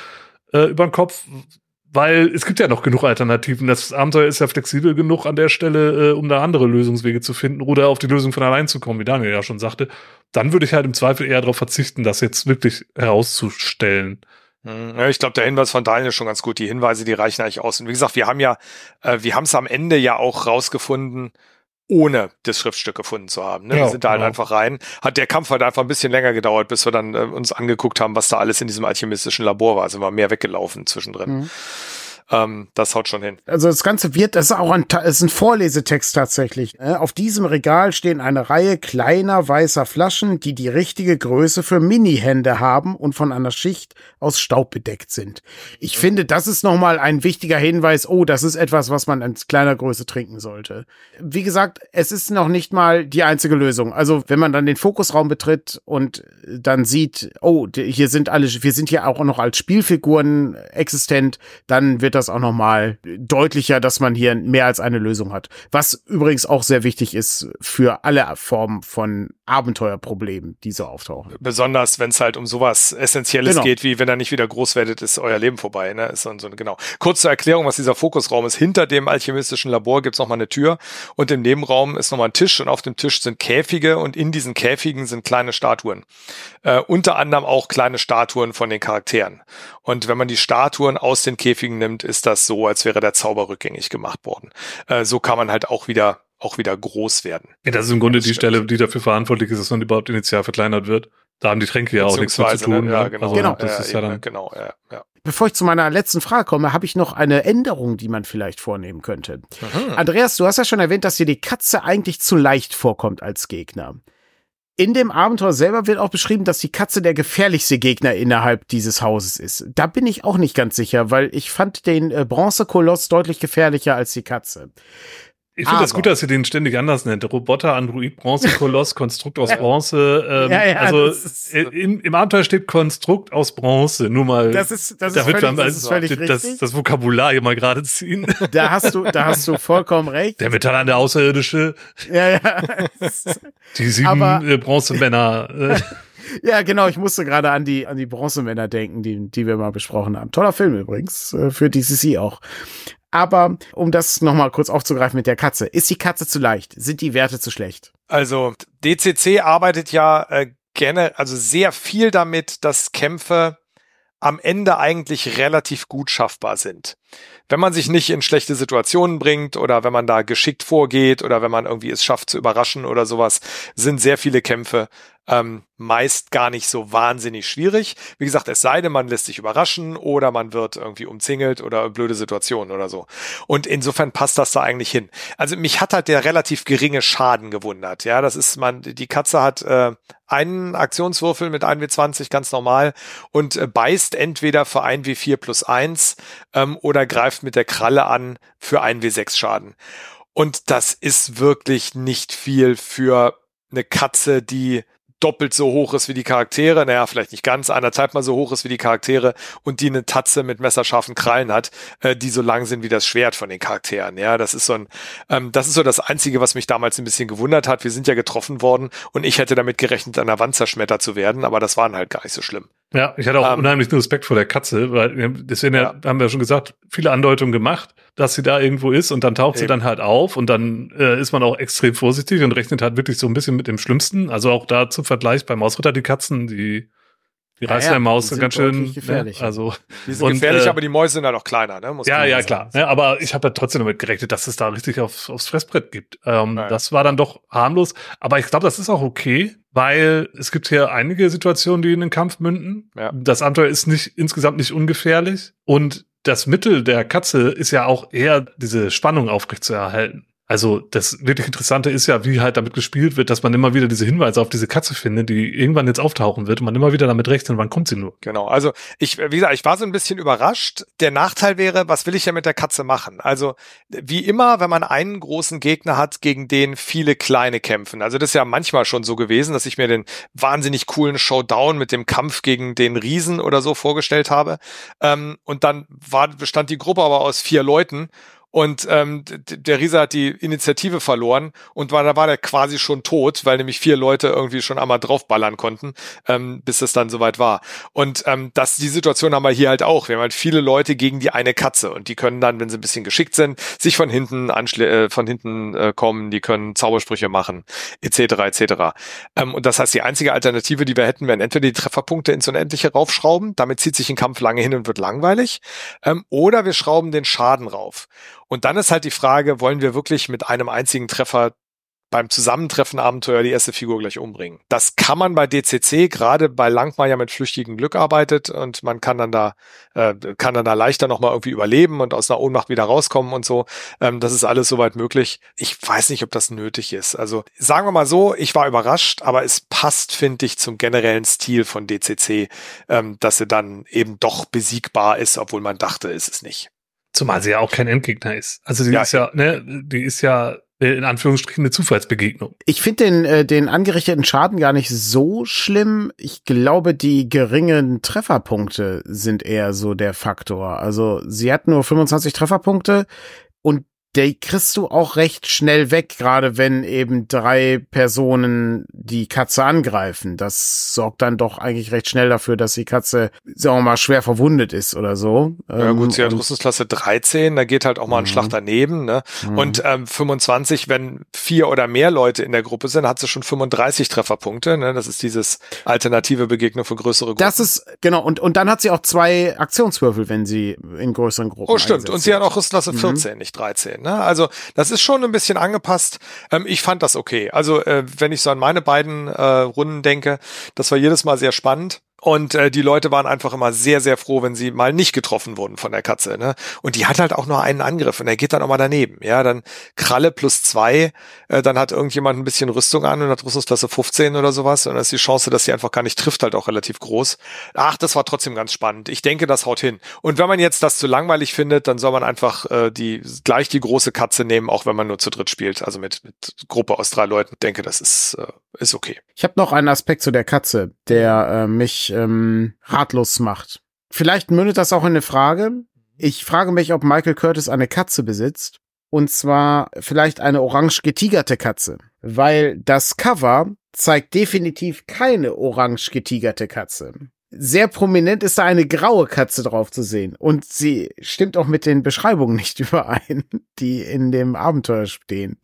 äh, über den Kopf weil es gibt ja noch genug Alternativen. Das Abenteuer ist ja flexibel genug an der Stelle, äh, um da andere Lösungswege zu finden oder auf die Lösung von allein zu kommen, wie Daniel ja schon sagte. Dann würde ich halt im Zweifel eher darauf verzichten, das jetzt wirklich herauszustellen. Hm, ja, ich glaube, der Hinweis von Daniel ist schon ganz gut. Die Hinweise, die reichen eigentlich aus. Und wie gesagt, wir haben ja, äh, wir haben es am Ende ja auch rausgefunden, ohne das Schriftstück gefunden zu haben. Ne? Ja, wir sind da halt genau. einfach rein. Hat der Kampf halt einfach ein bisschen länger gedauert, bis wir dann äh, uns angeguckt haben, was da alles in diesem alchemistischen Labor war. Also war mehr weggelaufen zwischendrin. Mhm. Ähm, das haut schon hin. Also das Ganze wird, das ist auch ein, ist ein Vorlesetext tatsächlich. Ne? Auf diesem Regal stehen eine Reihe kleiner weißer Flaschen, die die richtige Größe für Mini-Hände haben und von einer Schicht aus Staub bedeckt sind. Ich mhm. finde, das ist nochmal ein wichtiger Hinweis. Oh, das ist etwas, was man in kleiner Größe trinken sollte. Wie gesagt, es ist noch nicht mal die einzige Lösung. Also wenn man dann den Fokusraum betritt und dann sieht, oh, hier sind alle, wir sind hier auch noch als Spielfiguren existent, dann wird das auch nochmal deutlicher, dass man hier mehr als eine Lösung hat. Was übrigens auch sehr wichtig ist für alle Formen von Abenteuerproblemen, die so auftauchen. Besonders, wenn es halt um sowas Essentielles genau. geht, wie wenn er nicht wieder groß werdet, ist euer Leben vorbei. Ne? Ist so, so, genau. Kurz zur Erklärung, was dieser Fokusraum ist. Hinter dem alchemistischen Labor gibt's noch mal eine Tür und im Nebenraum ist nochmal ein Tisch und auf dem Tisch sind Käfige und in diesen Käfigen sind kleine Statuen. Äh, unter anderem auch kleine Statuen von den Charakteren. Und wenn man die Statuen aus den Käfigen nimmt, ist das so, als wäre der Zauber rückgängig gemacht worden. Äh, so kann man halt auch wieder auch wieder groß werden. Ja, das ist im Grunde die Stelle, die dafür verantwortlich ist, dass man überhaupt initial verkleinert wird. Da haben die Tränke ja auch nichts mehr zu tun. Ne? Ja, genau. Also, genau. Das ja, ist ja dann, genau, ja, ja. Bevor ich zu meiner letzten Frage komme, habe ich noch eine Änderung, die man vielleicht vornehmen könnte. Aha. Andreas, du hast ja schon erwähnt, dass dir die Katze eigentlich zu leicht vorkommt als Gegner. In dem Abenteuer selber wird auch beschrieben, dass die Katze der gefährlichste Gegner innerhalb dieses Hauses ist. Da bin ich auch nicht ganz sicher, weil ich fand den äh, Bronzekoloss deutlich gefährlicher als die Katze. Ich finde das gut, dass ihr den ständig anders nennt. Roboter, Android, Bronze, Koloss, Konstrukt aus Bronze. Ähm, ja, ja, also ist, im, im Abenteuer steht Konstrukt aus Bronze. Nur mal. Das ist, das ist völlig, wir, das, ist völlig das, richtig. das Vokabular hier mal gerade ziehen. Da hast du, da hast du vollkommen recht. Der Metall an der Außerirdische. Ja, ja. Die sieben Aber, äh, Bronzemänner. Äh. Ja, genau. Ich musste gerade an die, an die Bronzemänner denken, die, die wir mal besprochen haben. Toller Film übrigens, äh, für DCC auch. Aber um das nochmal kurz aufzugreifen mit der Katze. Ist die Katze zu leicht? Sind die Werte zu schlecht? Also DCC arbeitet ja äh, gerne, also sehr viel damit, dass Kämpfe am Ende eigentlich relativ gut schaffbar sind. Wenn man sich nicht in schlechte Situationen bringt oder wenn man da geschickt vorgeht oder wenn man irgendwie es schafft zu überraschen oder sowas, sind sehr viele Kämpfe ähm, meist gar nicht so wahnsinnig schwierig. Wie gesagt, es sei denn, man lässt sich überraschen oder man wird irgendwie umzingelt oder blöde Situationen oder so. Und insofern passt das da eigentlich hin. Also mich hat halt der relativ geringe Schaden gewundert. Ja, das ist man, die Katze hat äh, einen Aktionswürfel mit 1W20 ganz normal und äh, beißt entweder für 1W4 plus 1 ähm, oder greift mit der Kralle an für 1W6 Schaden. Und das ist wirklich nicht viel für eine Katze, die doppelt so hoch ist wie die Charaktere, naja, vielleicht nicht ganz, anderthalb mal so hoch ist wie die Charaktere und die eine Tatze mit messerscharfen Krallen hat, äh, die so lang sind wie das Schwert von den Charakteren. Ja, das ist so ein, ähm, das ist so das Einzige, was mich damals ein bisschen gewundert hat. Wir sind ja getroffen worden und ich hätte damit gerechnet, an der Wand zerschmettert zu werden, aber das war halt gar nicht so schlimm. Ja, ich hatte auch ähm, unheimlich Respekt vor der Katze, weil deswegen ja. haben wir schon gesagt, viele Andeutungen gemacht, dass sie da irgendwo ist und dann taucht Eben. sie dann halt auf und dann äh, ist man auch extrem vorsichtig und rechnet halt wirklich so ein bisschen mit dem Schlimmsten. Also auch da zum Vergleich beim Mausritter die Katzen, die die reißen ja, ja, Maus ganz schön. Ne? Gefährlich. Ne? Also, die sind und, gefährlich, äh, aber die Mäuse sind halt auch kleiner, ne? Muss ja, ja, klar. Ja, aber ich habe ja trotzdem damit gerechnet, dass es da richtig auf, aufs Fressbrett gibt. Ähm, ja. Das war dann doch harmlos. Aber ich glaube, das ist auch okay, weil es gibt hier einige Situationen, die in den Kampf münden. Ja. Das Abenteuer ist nicht insgesamt nicht ungefährlich. Und das Mittel der Katze ist ja auch eher diese Spannung aufrechtzuerhalten. Also das wirklich Interessante ist ja, wie halt damit gespielt wird, dass man immer wieder diese Hinweise auf diese Katze findet, die irgendwann jetzt auftauchen wird und man immer wieder damit rechnet, wann kommt sie nur. Genau, also ich, wie gesagt, ich war so ein bisschen überrascht. Der Nachteil wäre, was will ich ja mit der Katze machen? Also wie immer, wenn man einen großen Gegner hat, gegen den viele kleine kämpfen. Also das ist ja manchmal schon so gewesen, dass ich mir den wahnsinnig coolen Showdown mit dem Kampf gegen den Riesen oder so vorgestellt habe. Ähm, und dann war, bestand die Gruppe aber aus vier Leuten und ähm, der Riese hat die Initiative verloren und war, da war der quasi schon tot, weil nämlich vier Leute irgendwie schon einmal draufballern konnten, ähm, bis es dann soweit war. Und ähm, das, die Situation haben wir hier halt auch. Wir haben halt viele Leute gegen die eine Katze und die können dann, wenn sie ein bisschen geschickt sind, sich von hinten anschli äh, von hinten äh, kommen, die können Zaubersprüche machen, etc. etc. Ähm, und das heißt, die einzige Alternative, die wir hätten, wären entweder die Trefferpunkte ins Unendliche raufschrauben, damit zieht sich ein Kampf lange hin und wird langweilig, ähm, oder wir schrauben den Schaden rauf. Und dann ist halt die Frage, wollen wir wirklich mit einem einzigen Treffer beim Zusammentreffen Abenteuer die erste Figur gleich umbringen. Das kann man bei DCC, gerade bei Langmar ja mit flüchtigem Glück arbeitet und man kann dann da, äh, kann dann da leichter nochmal irgendwie überleben und aus einer Ohnmacht wieder rauskommen und so. Ähm, das ist alles soweit möglich. Ich weiß nicht, ob das nötig ist. Also sagen wir mal so, ich war überrascht, aber es passt, finde ich, zum generellen Stil von DCC, ähm, dass sie dann eben doch besiegbar ist, obwohl man dachte, ist es nicht. Zumal sie ja auch kein Endgegner ist. Also die ja, ist ja, ne, die ist ja äh, in Anführungsstrichen eine Zufallsbegegnung. Ich finde den, äh, den angerichteten Schaden gar nicht so schlimm. Ich glaube, die geringen Trefferpunkte sind eher so der Faktor. Also sie hat nur 25 Trefferpunkte die kriegst du auch recht schnell weg, gerade wenn eben drei Personen die Katze angreifen. Das sorgt dann doch eigentlich recht schnell dafür, dass die Katze, sagen wir mal, schwer verwundet ist oder so. Ja gut, sie hat Rüstungsklasse 13, da geht halt auch mal ein mhm. Schlag daneben. Ne? Mhm. Und ähm, 25, wenn vier oder mehr Leute in der Gruppe sind, hat sie schon 35 Trefferpunkte. Ne? Das ist dieses alternative Begegnung für größere Gruppen. Das ist, genau, und, und dann hat sie auch zwei Aktionswürfel, wenn sie in größeren Gruppen Oh stimmt, und sie hat auch Rüstungsklasse 14, mhm. nicht 13. Ne? Also das ist schon ein bisschen angepasst. Ähm, ich fand das okay. Also äh, wenn ich so an meine beiden äh, Runden denke, das war jedes Mal sehr spannend. Und äh, die Leute waren einfach immer sehr, sehr froh, wenn sie mal nicht getroffen wurden von der Katze. Ne? Und die hat halt auch nur einen Angriff und er geht dann auch mal daneben. Ja, dann Kralle plus zwei, äh, dann hat irgendjemand ein bisschen Rüstung an und hat Rüstungsklasse 15 oder sowas. Und dann ist die Chance, dass sie einfach gar nicht trifft, halt auch relativ groß. Ach, das war trotzdem ganz spannend. Ich denke, das haut hin. Und wenn man jetzt das zu langweilig findet, dann soll man einfach äh, die gleich die große Katze nehmen, auch wenn man nur zu dritt spielt. Also mit, mit Gruppe aus drei Leuten. Ich denke, das ist, äh, ist okay. Ich habe noch einen Aspekt zu der Katze, der äh, mich ähm, ratlos macht. Vielleicht mündet das auch in eine Frage. Ich frage mich, ob Michael Curtis eine Katze besitzt. Und zwar vielleicht eine orange getigerte Katze. Weil das Cover zeigt definitiv keine orange getigerte Katze. Sehr prominent ist da eine graue Katze drauf zu sehen. Und sie stimmt auch mit den Beschreibungen nicht überein, die in dem Abenteuer stehen.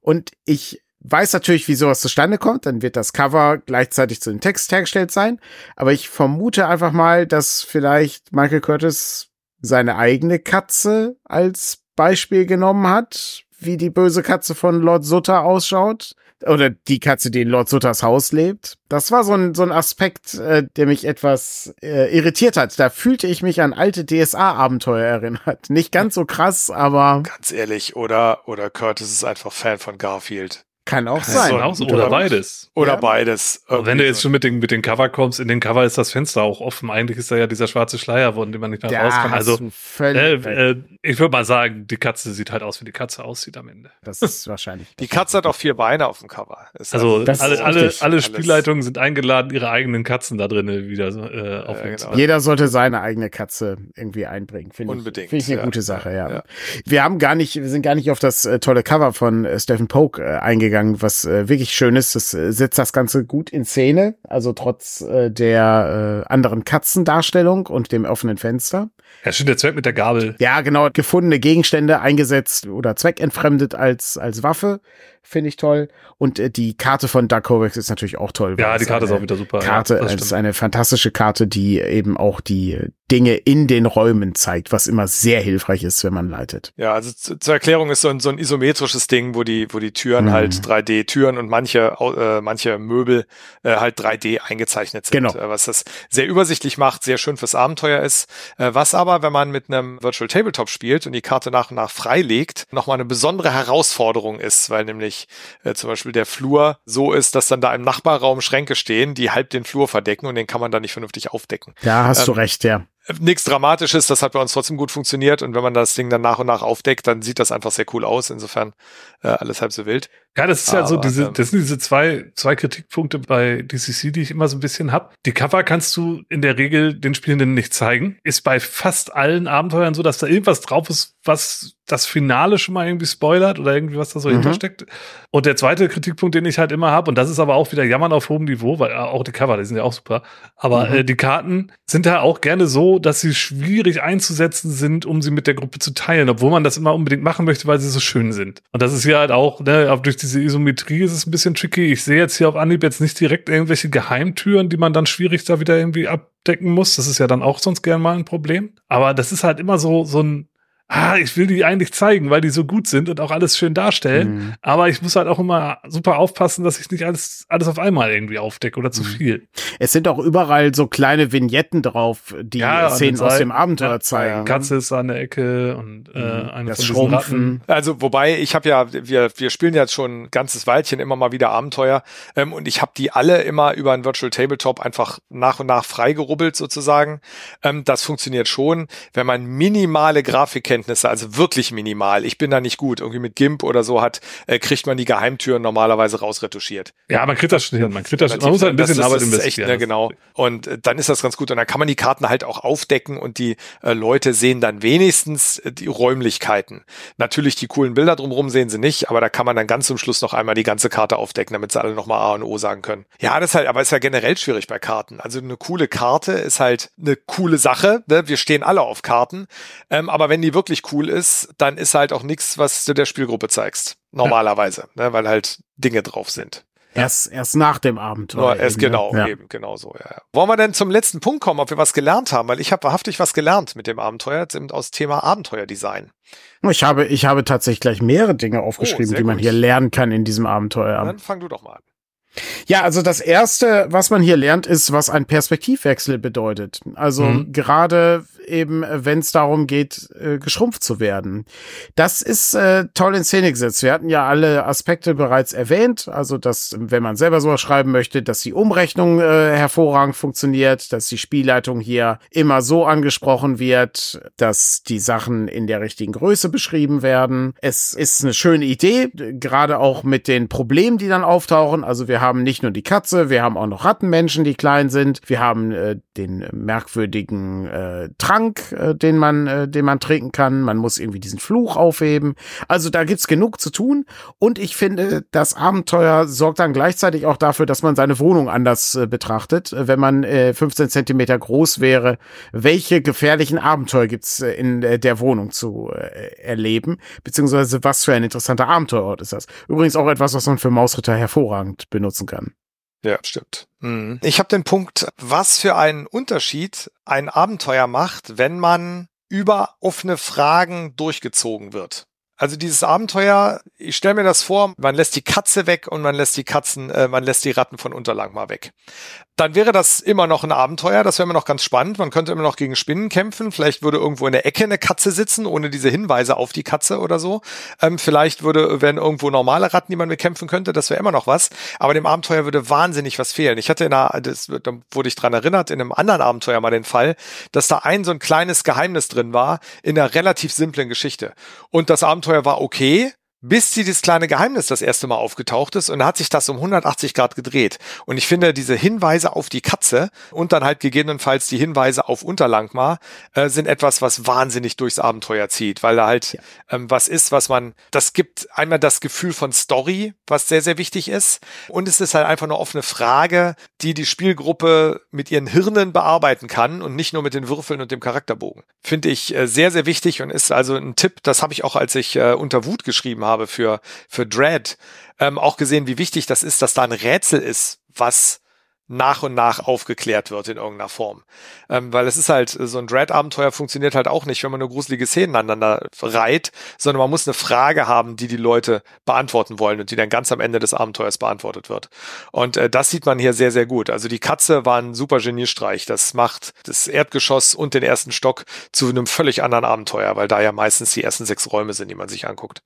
Und ich weiß natürlich, wie sowas zustande kommt. Dann wird das Cover gleichzeitig zu dem Text hergestellt sein. Aber ich vermute einfach mal, dass vielleicht Michael Curtis seine eigene Katze als Beispiel genommen hat, wie die böse Katze von Lord Sutter ausschaut. Oder die Katze, die in Lord Sutters Haus lebt. Das war so ein, so ein Aspekt, äh, der mich etwas äh, irritiert hat. Da fühlte ich mich an alte DSA-Abenteuer erinnert. Nicht ganz so krass, aber. Ganz ehrlich, oder, oder Curtis ist einfach Fan von Garfield. Kann auch sein. Auch so. Oder beides. Oder ja. beides. Aber wenn du jetzt schon mit den, mit den Cover kommst, in den Cover ist das Fenster auch offen. Eigentlich ist da ja dieser schwarze Schleier, von dem man nicht mehr raus kann. Also, äh, äh, ich würde mal sagen, die Katze sieht halt aus, wie die Katze aussieht am Ende. Das ist wahrscheinlich. die Katze hat auch vier Beine auf dem Cover. Ist also, alle, alle, alle Spielleitungen sind eingeladen, ihre eigenen Katzen da drinnen wieder äh, aufnehmen genau. Jeder sollte seine eigene Katze irgendwie einbringen. Find Unbedingt. Finde ich eine ja. gute Sache, ja. ja. Wir haben gar nicht, wir sind gar nicht auf das äh, tolle Cover von äh, Stephen Poke äh, eingegangen, was äh, wirklich schön ist. Das äh, setzt das Ganze gut in Szene, also trotz äh, der äh, anderen Katzendarstellung und dem offenen Fenster. Ja, stimmt, der Zweck mit der Gabel. Ja, genau, gefundene Gegenstände eingesetzt oder zweckentfremdet als, als Waffe finde ich toll. Und äh, die Karte von Dark Kovacs ist natürlich auch toll. Ja, die Karte ist auch wieder super. Karte, ja, das ist eine fantastische Karte, die eben auch die Dinge in den Räumen zeigt, was immer sehr hilfreich ist, wenn man leitet. Ja, also zu, zur Erklärung ist so ein, so ein isometrisches Ding, wo die, wo die Türen mhm. halt 3D-Türen und manche, äh, manche Möbel äh, halt 3D eingezeichnet sind. Genau. Äh, was das sehr übersichtlich macht, sehr schön fürs Abenteuer ist. Äh, was aber, wenn man mit einem Virtual Tabletop spielt und die Karte nach und nach freilegt, nochmal eine besondere Herausforderung ist, weil nämlich äh, zum Beispiel der Flur so ist, dass dann da im Nachbarraum Schränke stehen, die halb den Flur verdecken und den kann man dann nicht vernünftig aufdecken. Da hast ähm, du recht, ja nichts Dramatisches, das hat bei uns trotzdem gut funktioniert und wenn man das Ding dann nach und nach aufdeckt, dann sieht das einfach sehr cool aus. Insofern äh, alles halb so wild. Ja, das ist ja so diese, ähm, das sind diese zwei, zwei Kritikpunkte bei DCC, die ich immer so ein bisschen hab. Die Cover kannst du in der Regel den Spielenden nicht zeigen. Ist bei fast allen Abenteuern so, dass da irgendwas drauf ist, was das Finale schon mal irgendwie spoilert oder irgendwie was da so mhm. hintersteckt. Und der zweite Kritikpunkt, den ich halt immer habe, und das ist aber auch wieder Jammern auf hohem Niveau, weil äh, auch die Cover, die sind ja auch super. Aber mhm. äh, die Karten sind da auch gerne so, dass sie schwierig einzusetzen sind, um sie mit der Gruppe zu teilen, obwohl man das immer unbedingt machen möchte, weil sie so schön sind. Und das ist hier halt auch, ne, durch diese Isometrie ist es ein bisschen tricky. Ich sehe jetzt hier auf Anhieb jetzt nicht direkt irgendwelche Geheimtüren, die man dann schwierig da wieder irgendwie abdecken muss. Das ist ja dann auch sonst gern mal ein Problem. Aber das ist halt immer so, so ein, ah, ich will die eigentlich zeigen, weil die so gut sind und auch alles schön darstellen. Mhm. Aber ich muss halt auch immer super aufpassen, dass ich nicht alles, alles auf einmal irgendwie aufdecke oder zu mhm. viel. Es sind auch überall so kleine Vignetten drauf, die ja, Szenen aus dem Abenteuer ja, zeigen. Katze ist an der Ecke und äh, mhm. eine das von Schrumpfen. Also wobei, ich habe ja, wir, wir spielen jetzt schon ein ganzes Weilchen immer mal wieder Abenteuer ähm, und ich habe die alle immer über ein Virtual Tabletop einfach nach und nach freigerubbelt sozusagen. Ähm, das funktioniert schon, wenn man minimale Grafikkenntnisse Grundkenntnisse, also wirklich minimal. Ich bin da nicht gut. Irgendwie mit GIMP oder so hat, äh, kriegt man die Geheimtüren normalerweise rausretuschiert. Ja, man kriegt das schon hin. Man kriegt das, man muss halt ein bisschen das, Arbeit das investieren. Echt, ne, genau. Und äh, dann ist das ganz gut. Und dann kann man die Karten halt auch aufdecken und die äh, Leute sehen dann wenigstens äh, die Räumlichkeiten. Natürlich die coolen Bilder drumherum sehen sie nicht, aber da kann man dann ganz zum Schluss noch einmal die ganze Karte aufdecken, damit sie alle nochmal A und O sagen können. Ja, das ist halt, aber ist ja generell schwierig bei Karten. Also eine coole Karte ist halt eine coole Sache. Ne? Wir stehen alle auf Karten. Ähm, aber wenn die wirklich cool ist, dann ist halt auch nichts, was du der Spielgruppe zeigst. Normalerweise, ja. ne? weil halt Dinge drauf sind. Erst, erst nach dem Abenteuer. Nur erst eben, ne? genau, ja. eben, genau so, ja, ja. Wollen wir denn zum letzten Punkt kommen, ob wir was gelernt haben? Weil ich habe wahrhaftig was gelernt mit dem Abenteuer, aus Thema Abenteuerdesign. Ich habe, ich habe tatsächlich gleich mehrere Dinge aufgeschrieben, oh, die man gut. hier lernen kann in diesem Abenteuer. Dann fang du doch mal an. Ja, also das erste, was man hier lernt, ist, was ein Perspektivwechsel bedeutet. Also mhm. gerade eben, wenn es darum geht, äh, geschrumpft zu werden. Das ist äh, toll in Szene gesetzt. Wir hatten ja alle Aspekte bereits erwähnt. Also, dass, wenn man selber sowas schreiben möchte, dass die Umrechnung äh, hervorragend funktioniert, dass die Spielleitung hier immer so angesprochen wird, dass die Sachen in der richtigen Größe beschrieben werden. Es ist eine schöne Idee, gerade auch mit den Problemen, die dann auftauchen. Also wir haben nicht nur die Katze, wir haben auch noch Rattenmenschen, die klein sind. Wir haben äh, den merkwürdigen äh, Trank, äh, den man, äh, den man trinken kann. Man muss irgendwie diesen Fluch aufheben. Also da gibt's genug zu tun. Und ich finde, das Abenteuer sorgt dann gleichzeitig auch dafür, dass man seine Wohnung anders äh, betrachtet. Wenn man äh, 15 Zentimeter groß wäre, welche gefährlichen Abenteuer gibt's äh, in äh, der Wohnung zu äh, erleben? Beziehungsweise was für ein interessanter Abenteuerort ist das? Übrigens auch etwas, was man für Mausritter hervorragend benutzen kann. Ja, stimmt. Mhm. Ich habe den Punkt, was für einen Unterschied ein Abenteuer macht, wenn man über offene Fragen durchgezogen wird. Also dieses Abenteuer, ich stelle mir das vor, man lässt die Katze weg und man lässt die Katzen, äh, man lässt die Ratten von Unterlang mal weg dann wäre das immer noch ein Abenteuer, das wäre immer noch ganz spannend. Man könnte immer noch gegen Spinnen kämpfen. Vielleicht würde irgendwo in der Ecke eine Katze sitzen, ohne diese Hinweise auf die Katze oder so. Ähm, vielleicht würde, wären irgendwo normale Ratten, die man bekämpfen könnte, das wäre immer noch was. Aber dem Abenteuer würde wahnsinnig was fehlen. Ich hatte in einer, das, da wurde ich dran erinnert, in einem anderen Abenteuer mal den Fall, dass da ein so ein kleines Geheimnis drin war, in einer relativ simplen Geschichte. Und das Abenteuer war okay, bis sie das kleine Geheimnis das erste Mal aufgetaucht ist und da hat sich das um 180 Grad gedreht. Und ich finde, diese Hinweise auf die Katze und dann halt gegebenenfalls die Hinweise auf Unterlangmar äh, sind etwas, was wahnsinnig durchs Abenteuer zieht, weil da halt ja. ähm, was ist, was man, das gibt einmal das Gefühl von Story, was sehr, sehr wichtig ist. Und es ist halt einfach eine offene Frage, die die Spielgruppe mit ihren Hirnen bearbeiten kann und nicht nur mit den Würfeln und dem Charakterbogen. Finde ich äh, sehr, sehr wichtig und ist also ein Tipp, das habe ich auch, als ich äh, unter Wut geschrieben habe, habe für, für Dread, ähm, auch gesehen, wie wichtig das ist, dass da ein Rätsel ist, was nach und nach aufgeklärt wird in irgendeiner Form. Ähm, weil es ist halt, so ein Dread-Abenteuer funktioniert halt auch nicht, wenn man nur gruselige Szenen aneinander reiht, sondern man muss eine Frage haben, die die Leute beantworten wollen und die dann ganz am Ende des Abenteuers beantwortet wird. Und äh, das sieht man hier sehr, sehr gut. Also die Katze war ein super Geniestreich. Das macht das Erdgeschoss und den ersten Stock zu einem völlig anderen Abenteuer, weil da ja meistens die ersten sechs Räume sind, die man sich anguckt.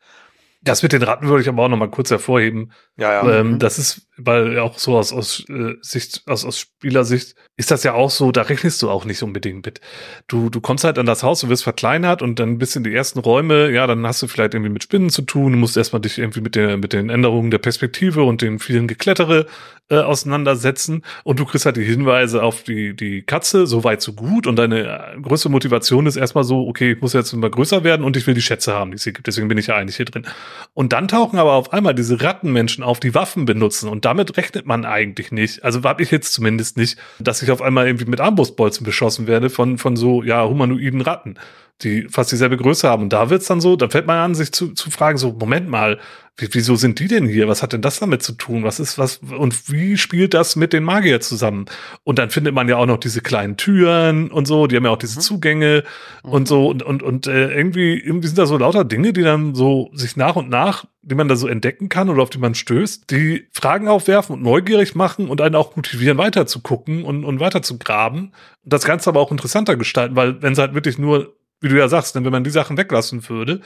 Das mit den Ratten würde ich aber auch noch mal kurz hervorheben. Ja, ja. Ähm, mhm. Das ist, weil auch so aus, aus äh, Sicht, aus, aus Spielersicht ist das ja auch so, da rechnest du auch nicht unbedingt mit. Du, du kommst halt an das Haus, du wirst verkleinert und dann bist in die ersten Räume, ja, dann hast du vielleicht irgendwie mit Spinnen zu tun, du musst erstmal dich irgendwie mit der, mit den Änderungen der Perspektive und den vielen Geklettere äh, auseinandersetzen und du kriegst halt die Hinweise auf die, die Katze, so weit, so gut und deine äh, größte Motivation ist erstmal so, okay, ich muss jetzt immer größer werden und ich will die Schätze haben, die es hier gibt, deswegen bin ich ja eigentlich hier drin. Und dann tauchen aber auf einmal diese Rattenmenschen auf, die Waffen benutzen. Und damit rechnet man eigentlich nicht. Also habe ich jetzt zumindest nicht, dass ich auf einmal irgendwie mit Armbrustbolzen beschossen werde von, von so, ja, humanoiden Ratten die fast dieselbe Größe haben. Und da wird's dann so, da fällt man an, sich zu, zu fragen, so, Moment mal, wieso sind die denn hier? Was hat denn das damit zu tun? Was ist was? Und wie spielt das mit den Magier zusammen? Und dann findet man ja auch noch diese kleinen Türen und so, die haben ja auch diese mhm. Zugänge mhm. und so und und und äh, irgendwie irgendwie sind da so lauter Dinge, die dann so sich nach und nach, die man da so entdecken kann oder auf die man stößt, die Fragen aufwerfen und neugierig machen und einen auch motivieren, weiter zu gucken und und weiter zu graben. Und das Ganze aber auch interessanter gestalten, weil wenn es halt wirklich nur wie du ja sagst, denn wenn man die Sachen weglassen würde,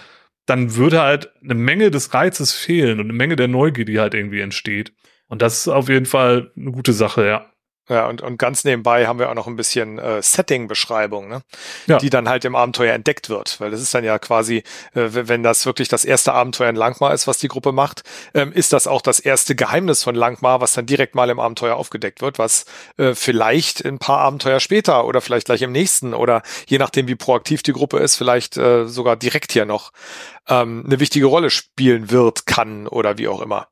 dann würde halt eine Menge des Reizes fehlen und eine Menge der Neugier, die halt irgendwie entsteht. Und das ist auf jeden Fall eine gute Sache, ja. Ja, und, und ganz nebenbei haben wir auch noch ein bisschen äh, Setting-Beschreibung, ne? Ja. die dann halt im Abenteuer entdeckt wird. Weil das ist dann ja quasi, äh, wenn das wirklich das erste Abenteuer in Langmar ist, was die Gruppe macht, ähm, ist das auch das erste Geheimnis von Langmar, was dann direkt mal im Abenteuer aufgedeckt wird, was äh, vielleicht ein paar Abenteuer später oder vielleicht gleich im nächsten oder je nachdem, wie proaktiv die Gruppe ist, vielleicht äh, sogar direkt hier noch ähm, eine wichtige Rolle spielen wird, kann oder wie auch immer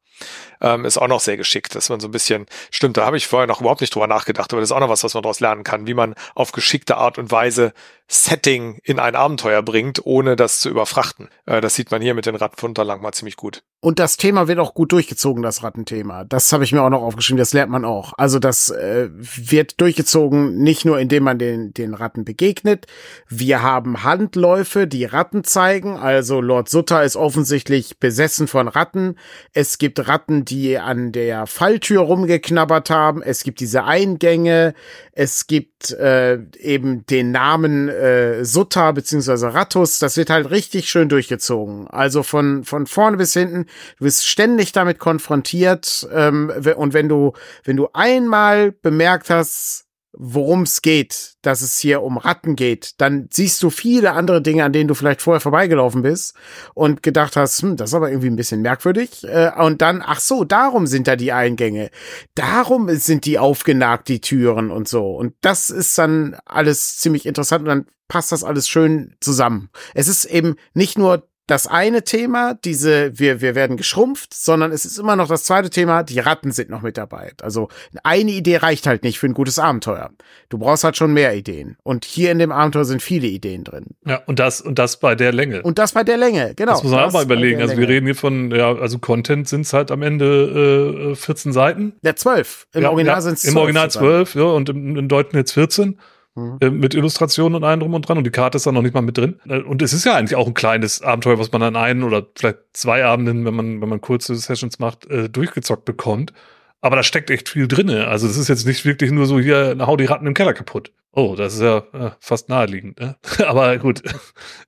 ähm, ist auch noch sehr geschickt, dass man so ein bisschen, stimmt, da habe ich vorher noch überhaupt nicht drüber nachgedacht, aber das ist auch noch was, was man daraus lernen kann, wie man auf geschickte Art und Weise Setting in ein Abenteuer bringt, ohne das zu überfrachten. Äh, das sieht man hier mit den Rattenfunterlang mal ziemlich gut. Und das Thema wird auch gut durchgezogen, das Rattenthema. Das habe ich mir auch noch aufgeschrieben, das lernt man auch. Also das äh, wird durchgezogen, nicht nur indem man den, den Ratten begegnet. Wir haben Handläufe, die Ratten zeigen. Also Lord Sutter ist offensichtlich besessen von Ratten. Es gibt Ratten, die an der Falltür rumgeknabbert haben. Es gibt diese Eingänge. Es gibt äh, eben den Namen äh, Sutta beziehungsweise Rattus. Das wird halt richtig schön durchgezogen. Also von, von vorne bis hinten. Du bist ständig damit konfrontiert. Ähm, und wenn du, wenn du einmal bemerkt hast, worum es geht, dass es hier um Ratten geht, dann siehst du viele andere Dinge, an denen du vielleicht vorher vorbeigelaufen bist und gedacht hast, hm, das ist aber irgendwie ein bisschen merkwürdig. Äh, und dann, ach so, darum sind da die Eingänge. Darum sind die aufgenagt, die Türen und so. Und das ist dann alles ziemlich interessant und dann passt das alles schön zusammen. Es ist eben nicht nur das eine Thema, diese, wir, wir werden geschrumpft, sondern es ist immer noch das zweite Thema, die Ratten sind noch mit dabei. Also eine Idee reicht halt nicht für ein gutes Abenteuer. Du brauchst halt schon mehr Ideen. Und hier in dem Abenteuer sind viele Ideen drin. Ja, und das, und das bei der Länge. Und das bei der Länge, genau. Das muss man auch mal überlegen. Also wir reden hier von, ja, also Content sind es halt am Ende äh, 14 Seiten. Ja, 12. Im ja, Original ja, sind es 12. Im Original 12, ja, und im, im Deutschen jetzt 14. Mhm. Äh, mit Illustrationen und allem drum und dran und die Karte ist da noch nicht mal mit drin. Äh, und es ist ja eigentlich auch ein kleines Abenteuer, was man an einen oder vielleicht zwei Abenden, wenn man, wenn man kurze Sessions macht, äh, durchgezockt bekommt. Aber da steckt echt viel drinne. Also das ist jetzt nicht wirklich nur so hier, hau die Ratten im Keller kaputt. Oh, das ist ja äh, fast naheliegend. Ne? aber gut,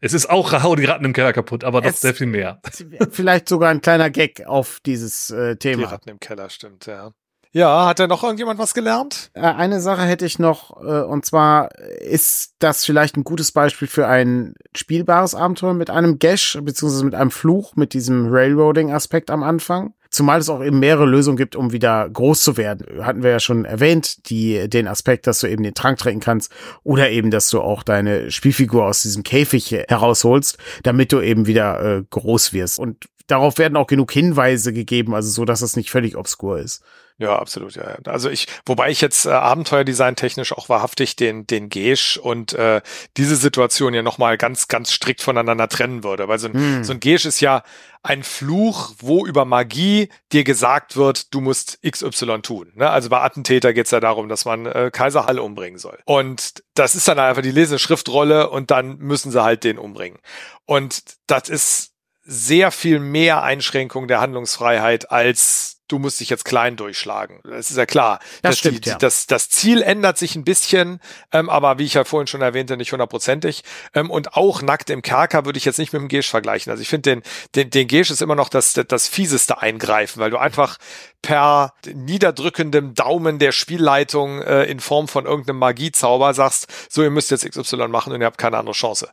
es ist auch hau die Ratten im Keller kaputt, aber doch sehr viel mehr. Vielleicht sogar ein kleiner Gag auf dieses äh, Thema. Die Ratten im Keller, stimmt, ja. Ja, hat da noch irgendjemand was gelernt? Äh, eine Sache hätte ich noch, äh, und zwar ist das vielleicht ein gutes Beispiel für ein spielbares Abenteuer mit einem Gash, beziehungsweise mit einem Fluch, mit diesem Railroading-Aspekt am Anfang. Zumal es auch eben mehrere Lösungen gibt, um wieder groß zu werden. Hatten wir ja schon erwähnt, die, den Aspekt, dass du eben den Trank trinken kannst oder eben, dass du auch deine Spielfigur aus diesem Käfig herausholst, damit du eben wieder äh, groß wirst. Und darauf werden auch genug Hinweise gegeben, also so, dass es nicht völlig obskur ist. Ja, absolut, ja. Also ich, wobei ich jetzt äh, Abenteuerdesign technisch auch wahrhaftig den, den Gesch und äh, diese Situation ja nochmal ganz, ganz strikt voneinander trennen würde. Weil so ein, hm. so ein Gesch ist ja ein Fluch, wo über Magie dir gesagt wird, du musst XY tun. Ne? Also bei Attentäter geht's ja darum, dass man äh, Kaiser Hall umbringen soll. Und das ist dann einfach die lesende Schriftrolle und dann müssen sie halt den umbringen. Und das ist sehr viel mehr Einschränkung der Handlungsfreiheit als du musst dich jetzt klein durchschlagen. Das ist ja klar. Das stimmt, die, ja. das, das Ziel ändert sich ein bisschen, ähm, aber wie ich ja vorhin schon erwähnte, nicht hundertprozentig. Ähm, und auch nackt im Kerker würde ich jetzt nicht mit dem Gesch vergleichen. Also ich finde, den, den, den Gesch ist immer noch das, das fieseste Eingreifen, weil du einfach per niederdrückendem Daumen der Spielleitung äh, in Form von irgendeinem Magiezauber sagst, so, ihr müsst jetzt XY machen und ihr habt keine andere Chance.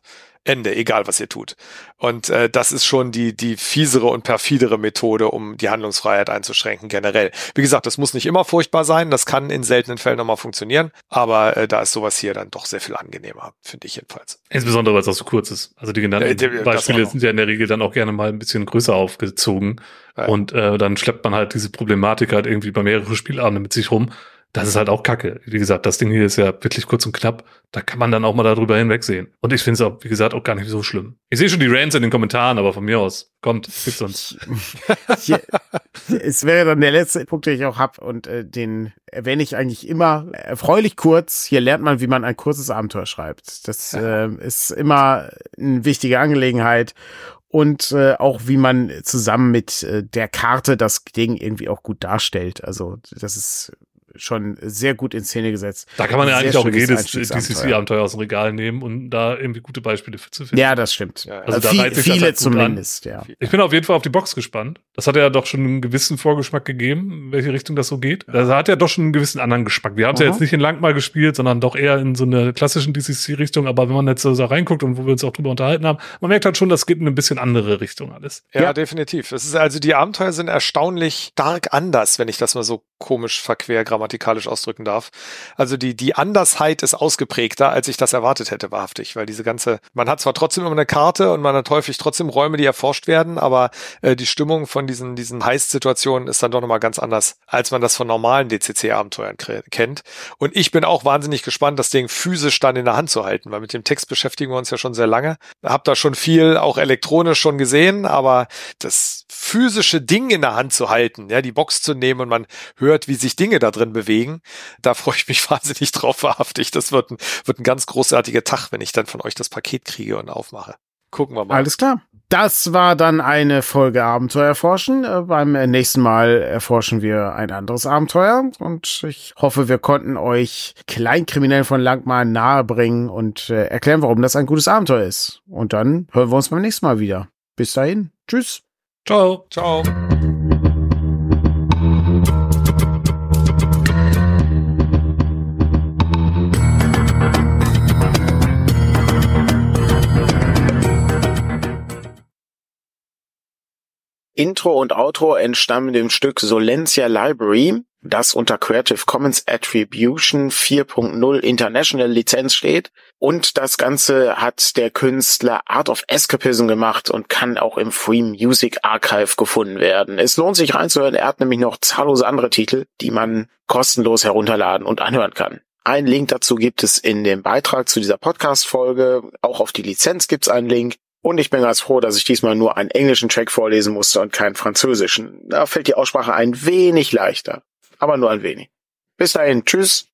Ende, egal was ihr tut. Und äh, das ist schon die, die fiesere und perfidere Methode, um die Handlungsfreiheit einzuschränken, generell. Wie gesagt, das muss nicht immer furchtbar sein, das kann in seltenen Fällen nochmal funktionieren, aber äh, da ist sowas hier dann doch sehr viel angenehmer, finde ich jedenfalls. Insbesondere, weil es auch so kurz ist. Also die genannten äh, Beispiele sind ja in der Regel dann auch gerne mal ein bisschen größer aufgezogen. Ja. Und äh, dann schleppt man halt diese Problematik halt irgendwie bei mehreren Spielabenden mit sich rum das ist halt auch kacke. Wie gesagt, das Ding hier ist ja wirklich kurz und knapp. Da kann man dann auch mal darüber hinwegsehen. Und ich finde es auch, wie gesagt, auch gar nicht so schlimm. Ich sehe schon die Rants in den Kommentaren, aber von mir aus, kommt, gibt's uns. Hier, es wäre dann der letzte Punkt, den ich auch hab und äh, den erwähne ich eigentlich immer erfreulich kurz. Hier lernt man, wie man ein kurzes Abenteuer schreibt. Das äh, ist immer eine wichtige Angelegenheit und äh, auch wie man zusammen mit äh, der Karte das Ding irgendwie auch gut darstellt. Also das ist schon sehr gut in Szene gesetzt. Da kann man ja eigentlich auch jedes. DCC-Abenteuer aus dem Regal nehmen und da irgendwie gute Beispiele für zu finden. Ja, das stimmt. Ja, Also Also da viel, das viele halt gut an. zumindest, ja. Ich bin auf jeden Fall auf die Box gespannt. Das hat ja doch schon einen gewissen Vorgeschmack gegeben, in welche Richtung das so geht. Das hat ja doch schon einen gewissen anderen Geschmack. Wir haben es ja jetzt nicht in Lang mal gespielt, sondern doch eher in so eine klassischen DCC-Richtung. Aber wenn man jetzt so da reinguckt und wo wir uns auch drüber unterhalten haben, man merkt halt schon, das geht in eine bisschen andere Richtung alles. Ja, Ja. definitiv. Es ist also die Abenteuer sind erstaunlich stark anders, wenn ich das mal so komisch verquer grammatikalisch ausdrücken darf. Also die die Andersheit ist ausgeprägter, als ich das erwartet hätte, wahrhaftig, weil diese ganze man hat zwar trotzdem immer eine Karte und man hat häufig trotzdem Räume, die erforscht werden, aber äh, die Stimmung von diesen diesen Heist-Situationen ist dann doch nochmal ganz anders, als man das von normalen DCC-Abenteuern kennt. Und ich bin auch wahnsinnig gespannt, das Ding physisch dann in der Hand zu halten, weil mit dem Text beschäftigen wir uns ja schon sehr lange. Hab da schon viel auch elektronisch schon gesehen, aber das physische Ding in der Hand zu halten, ja, die Box zu nehmen und man hört, wie sich Dinge da drin bewegen, da freue ich mich wahnsinnig drauf, wahrhaftig. Das wird ein, wird ein ganz großartiger Tag, wenn ich dann von euch das Paket kriege und aufmache. Gucken wir mal. Alles klar. Das war dann eine Folge Abenteuer erforschen. Äh, Beim nächsten Mal erforschen wir ein anderes Abenteuer und ich hoffe, wir konnten euch Kleinkriminellen von Langmar nahebringen und äh, erklären, warum das ein gutes Abenteuer ist. Und dann hören wir uns beim nächsten Mal wieder. Bis dahin. Tschüss. Ciao. Ciao. Intro und Outro entstammen dem Stück Solencia Library, das unter Creative Commons Attribution 4.0 International Lizenz steht. Und das Ganze hat der Künstler Art of Escapism gemacht und kann auch im Free Music Archive gefunden werden. Es lohnt sich reinzuhören, er hat nämlich noch zahllose andere Titel, die man kostenlos herunterladen und anhören kann. Einen Link dazu gibt es in dem Beitrag zu dieser Podcast-Folge. Auch auf die Lizenz gibt es einen Link. Und ich bin ganz froh, dass ich diesmal nur einen englischen Track vorlesen musste und keinen französischen. Da fällt die Aussprache ein wenig leichter. Aber nur ein wenig. Bis dahin, tschüss.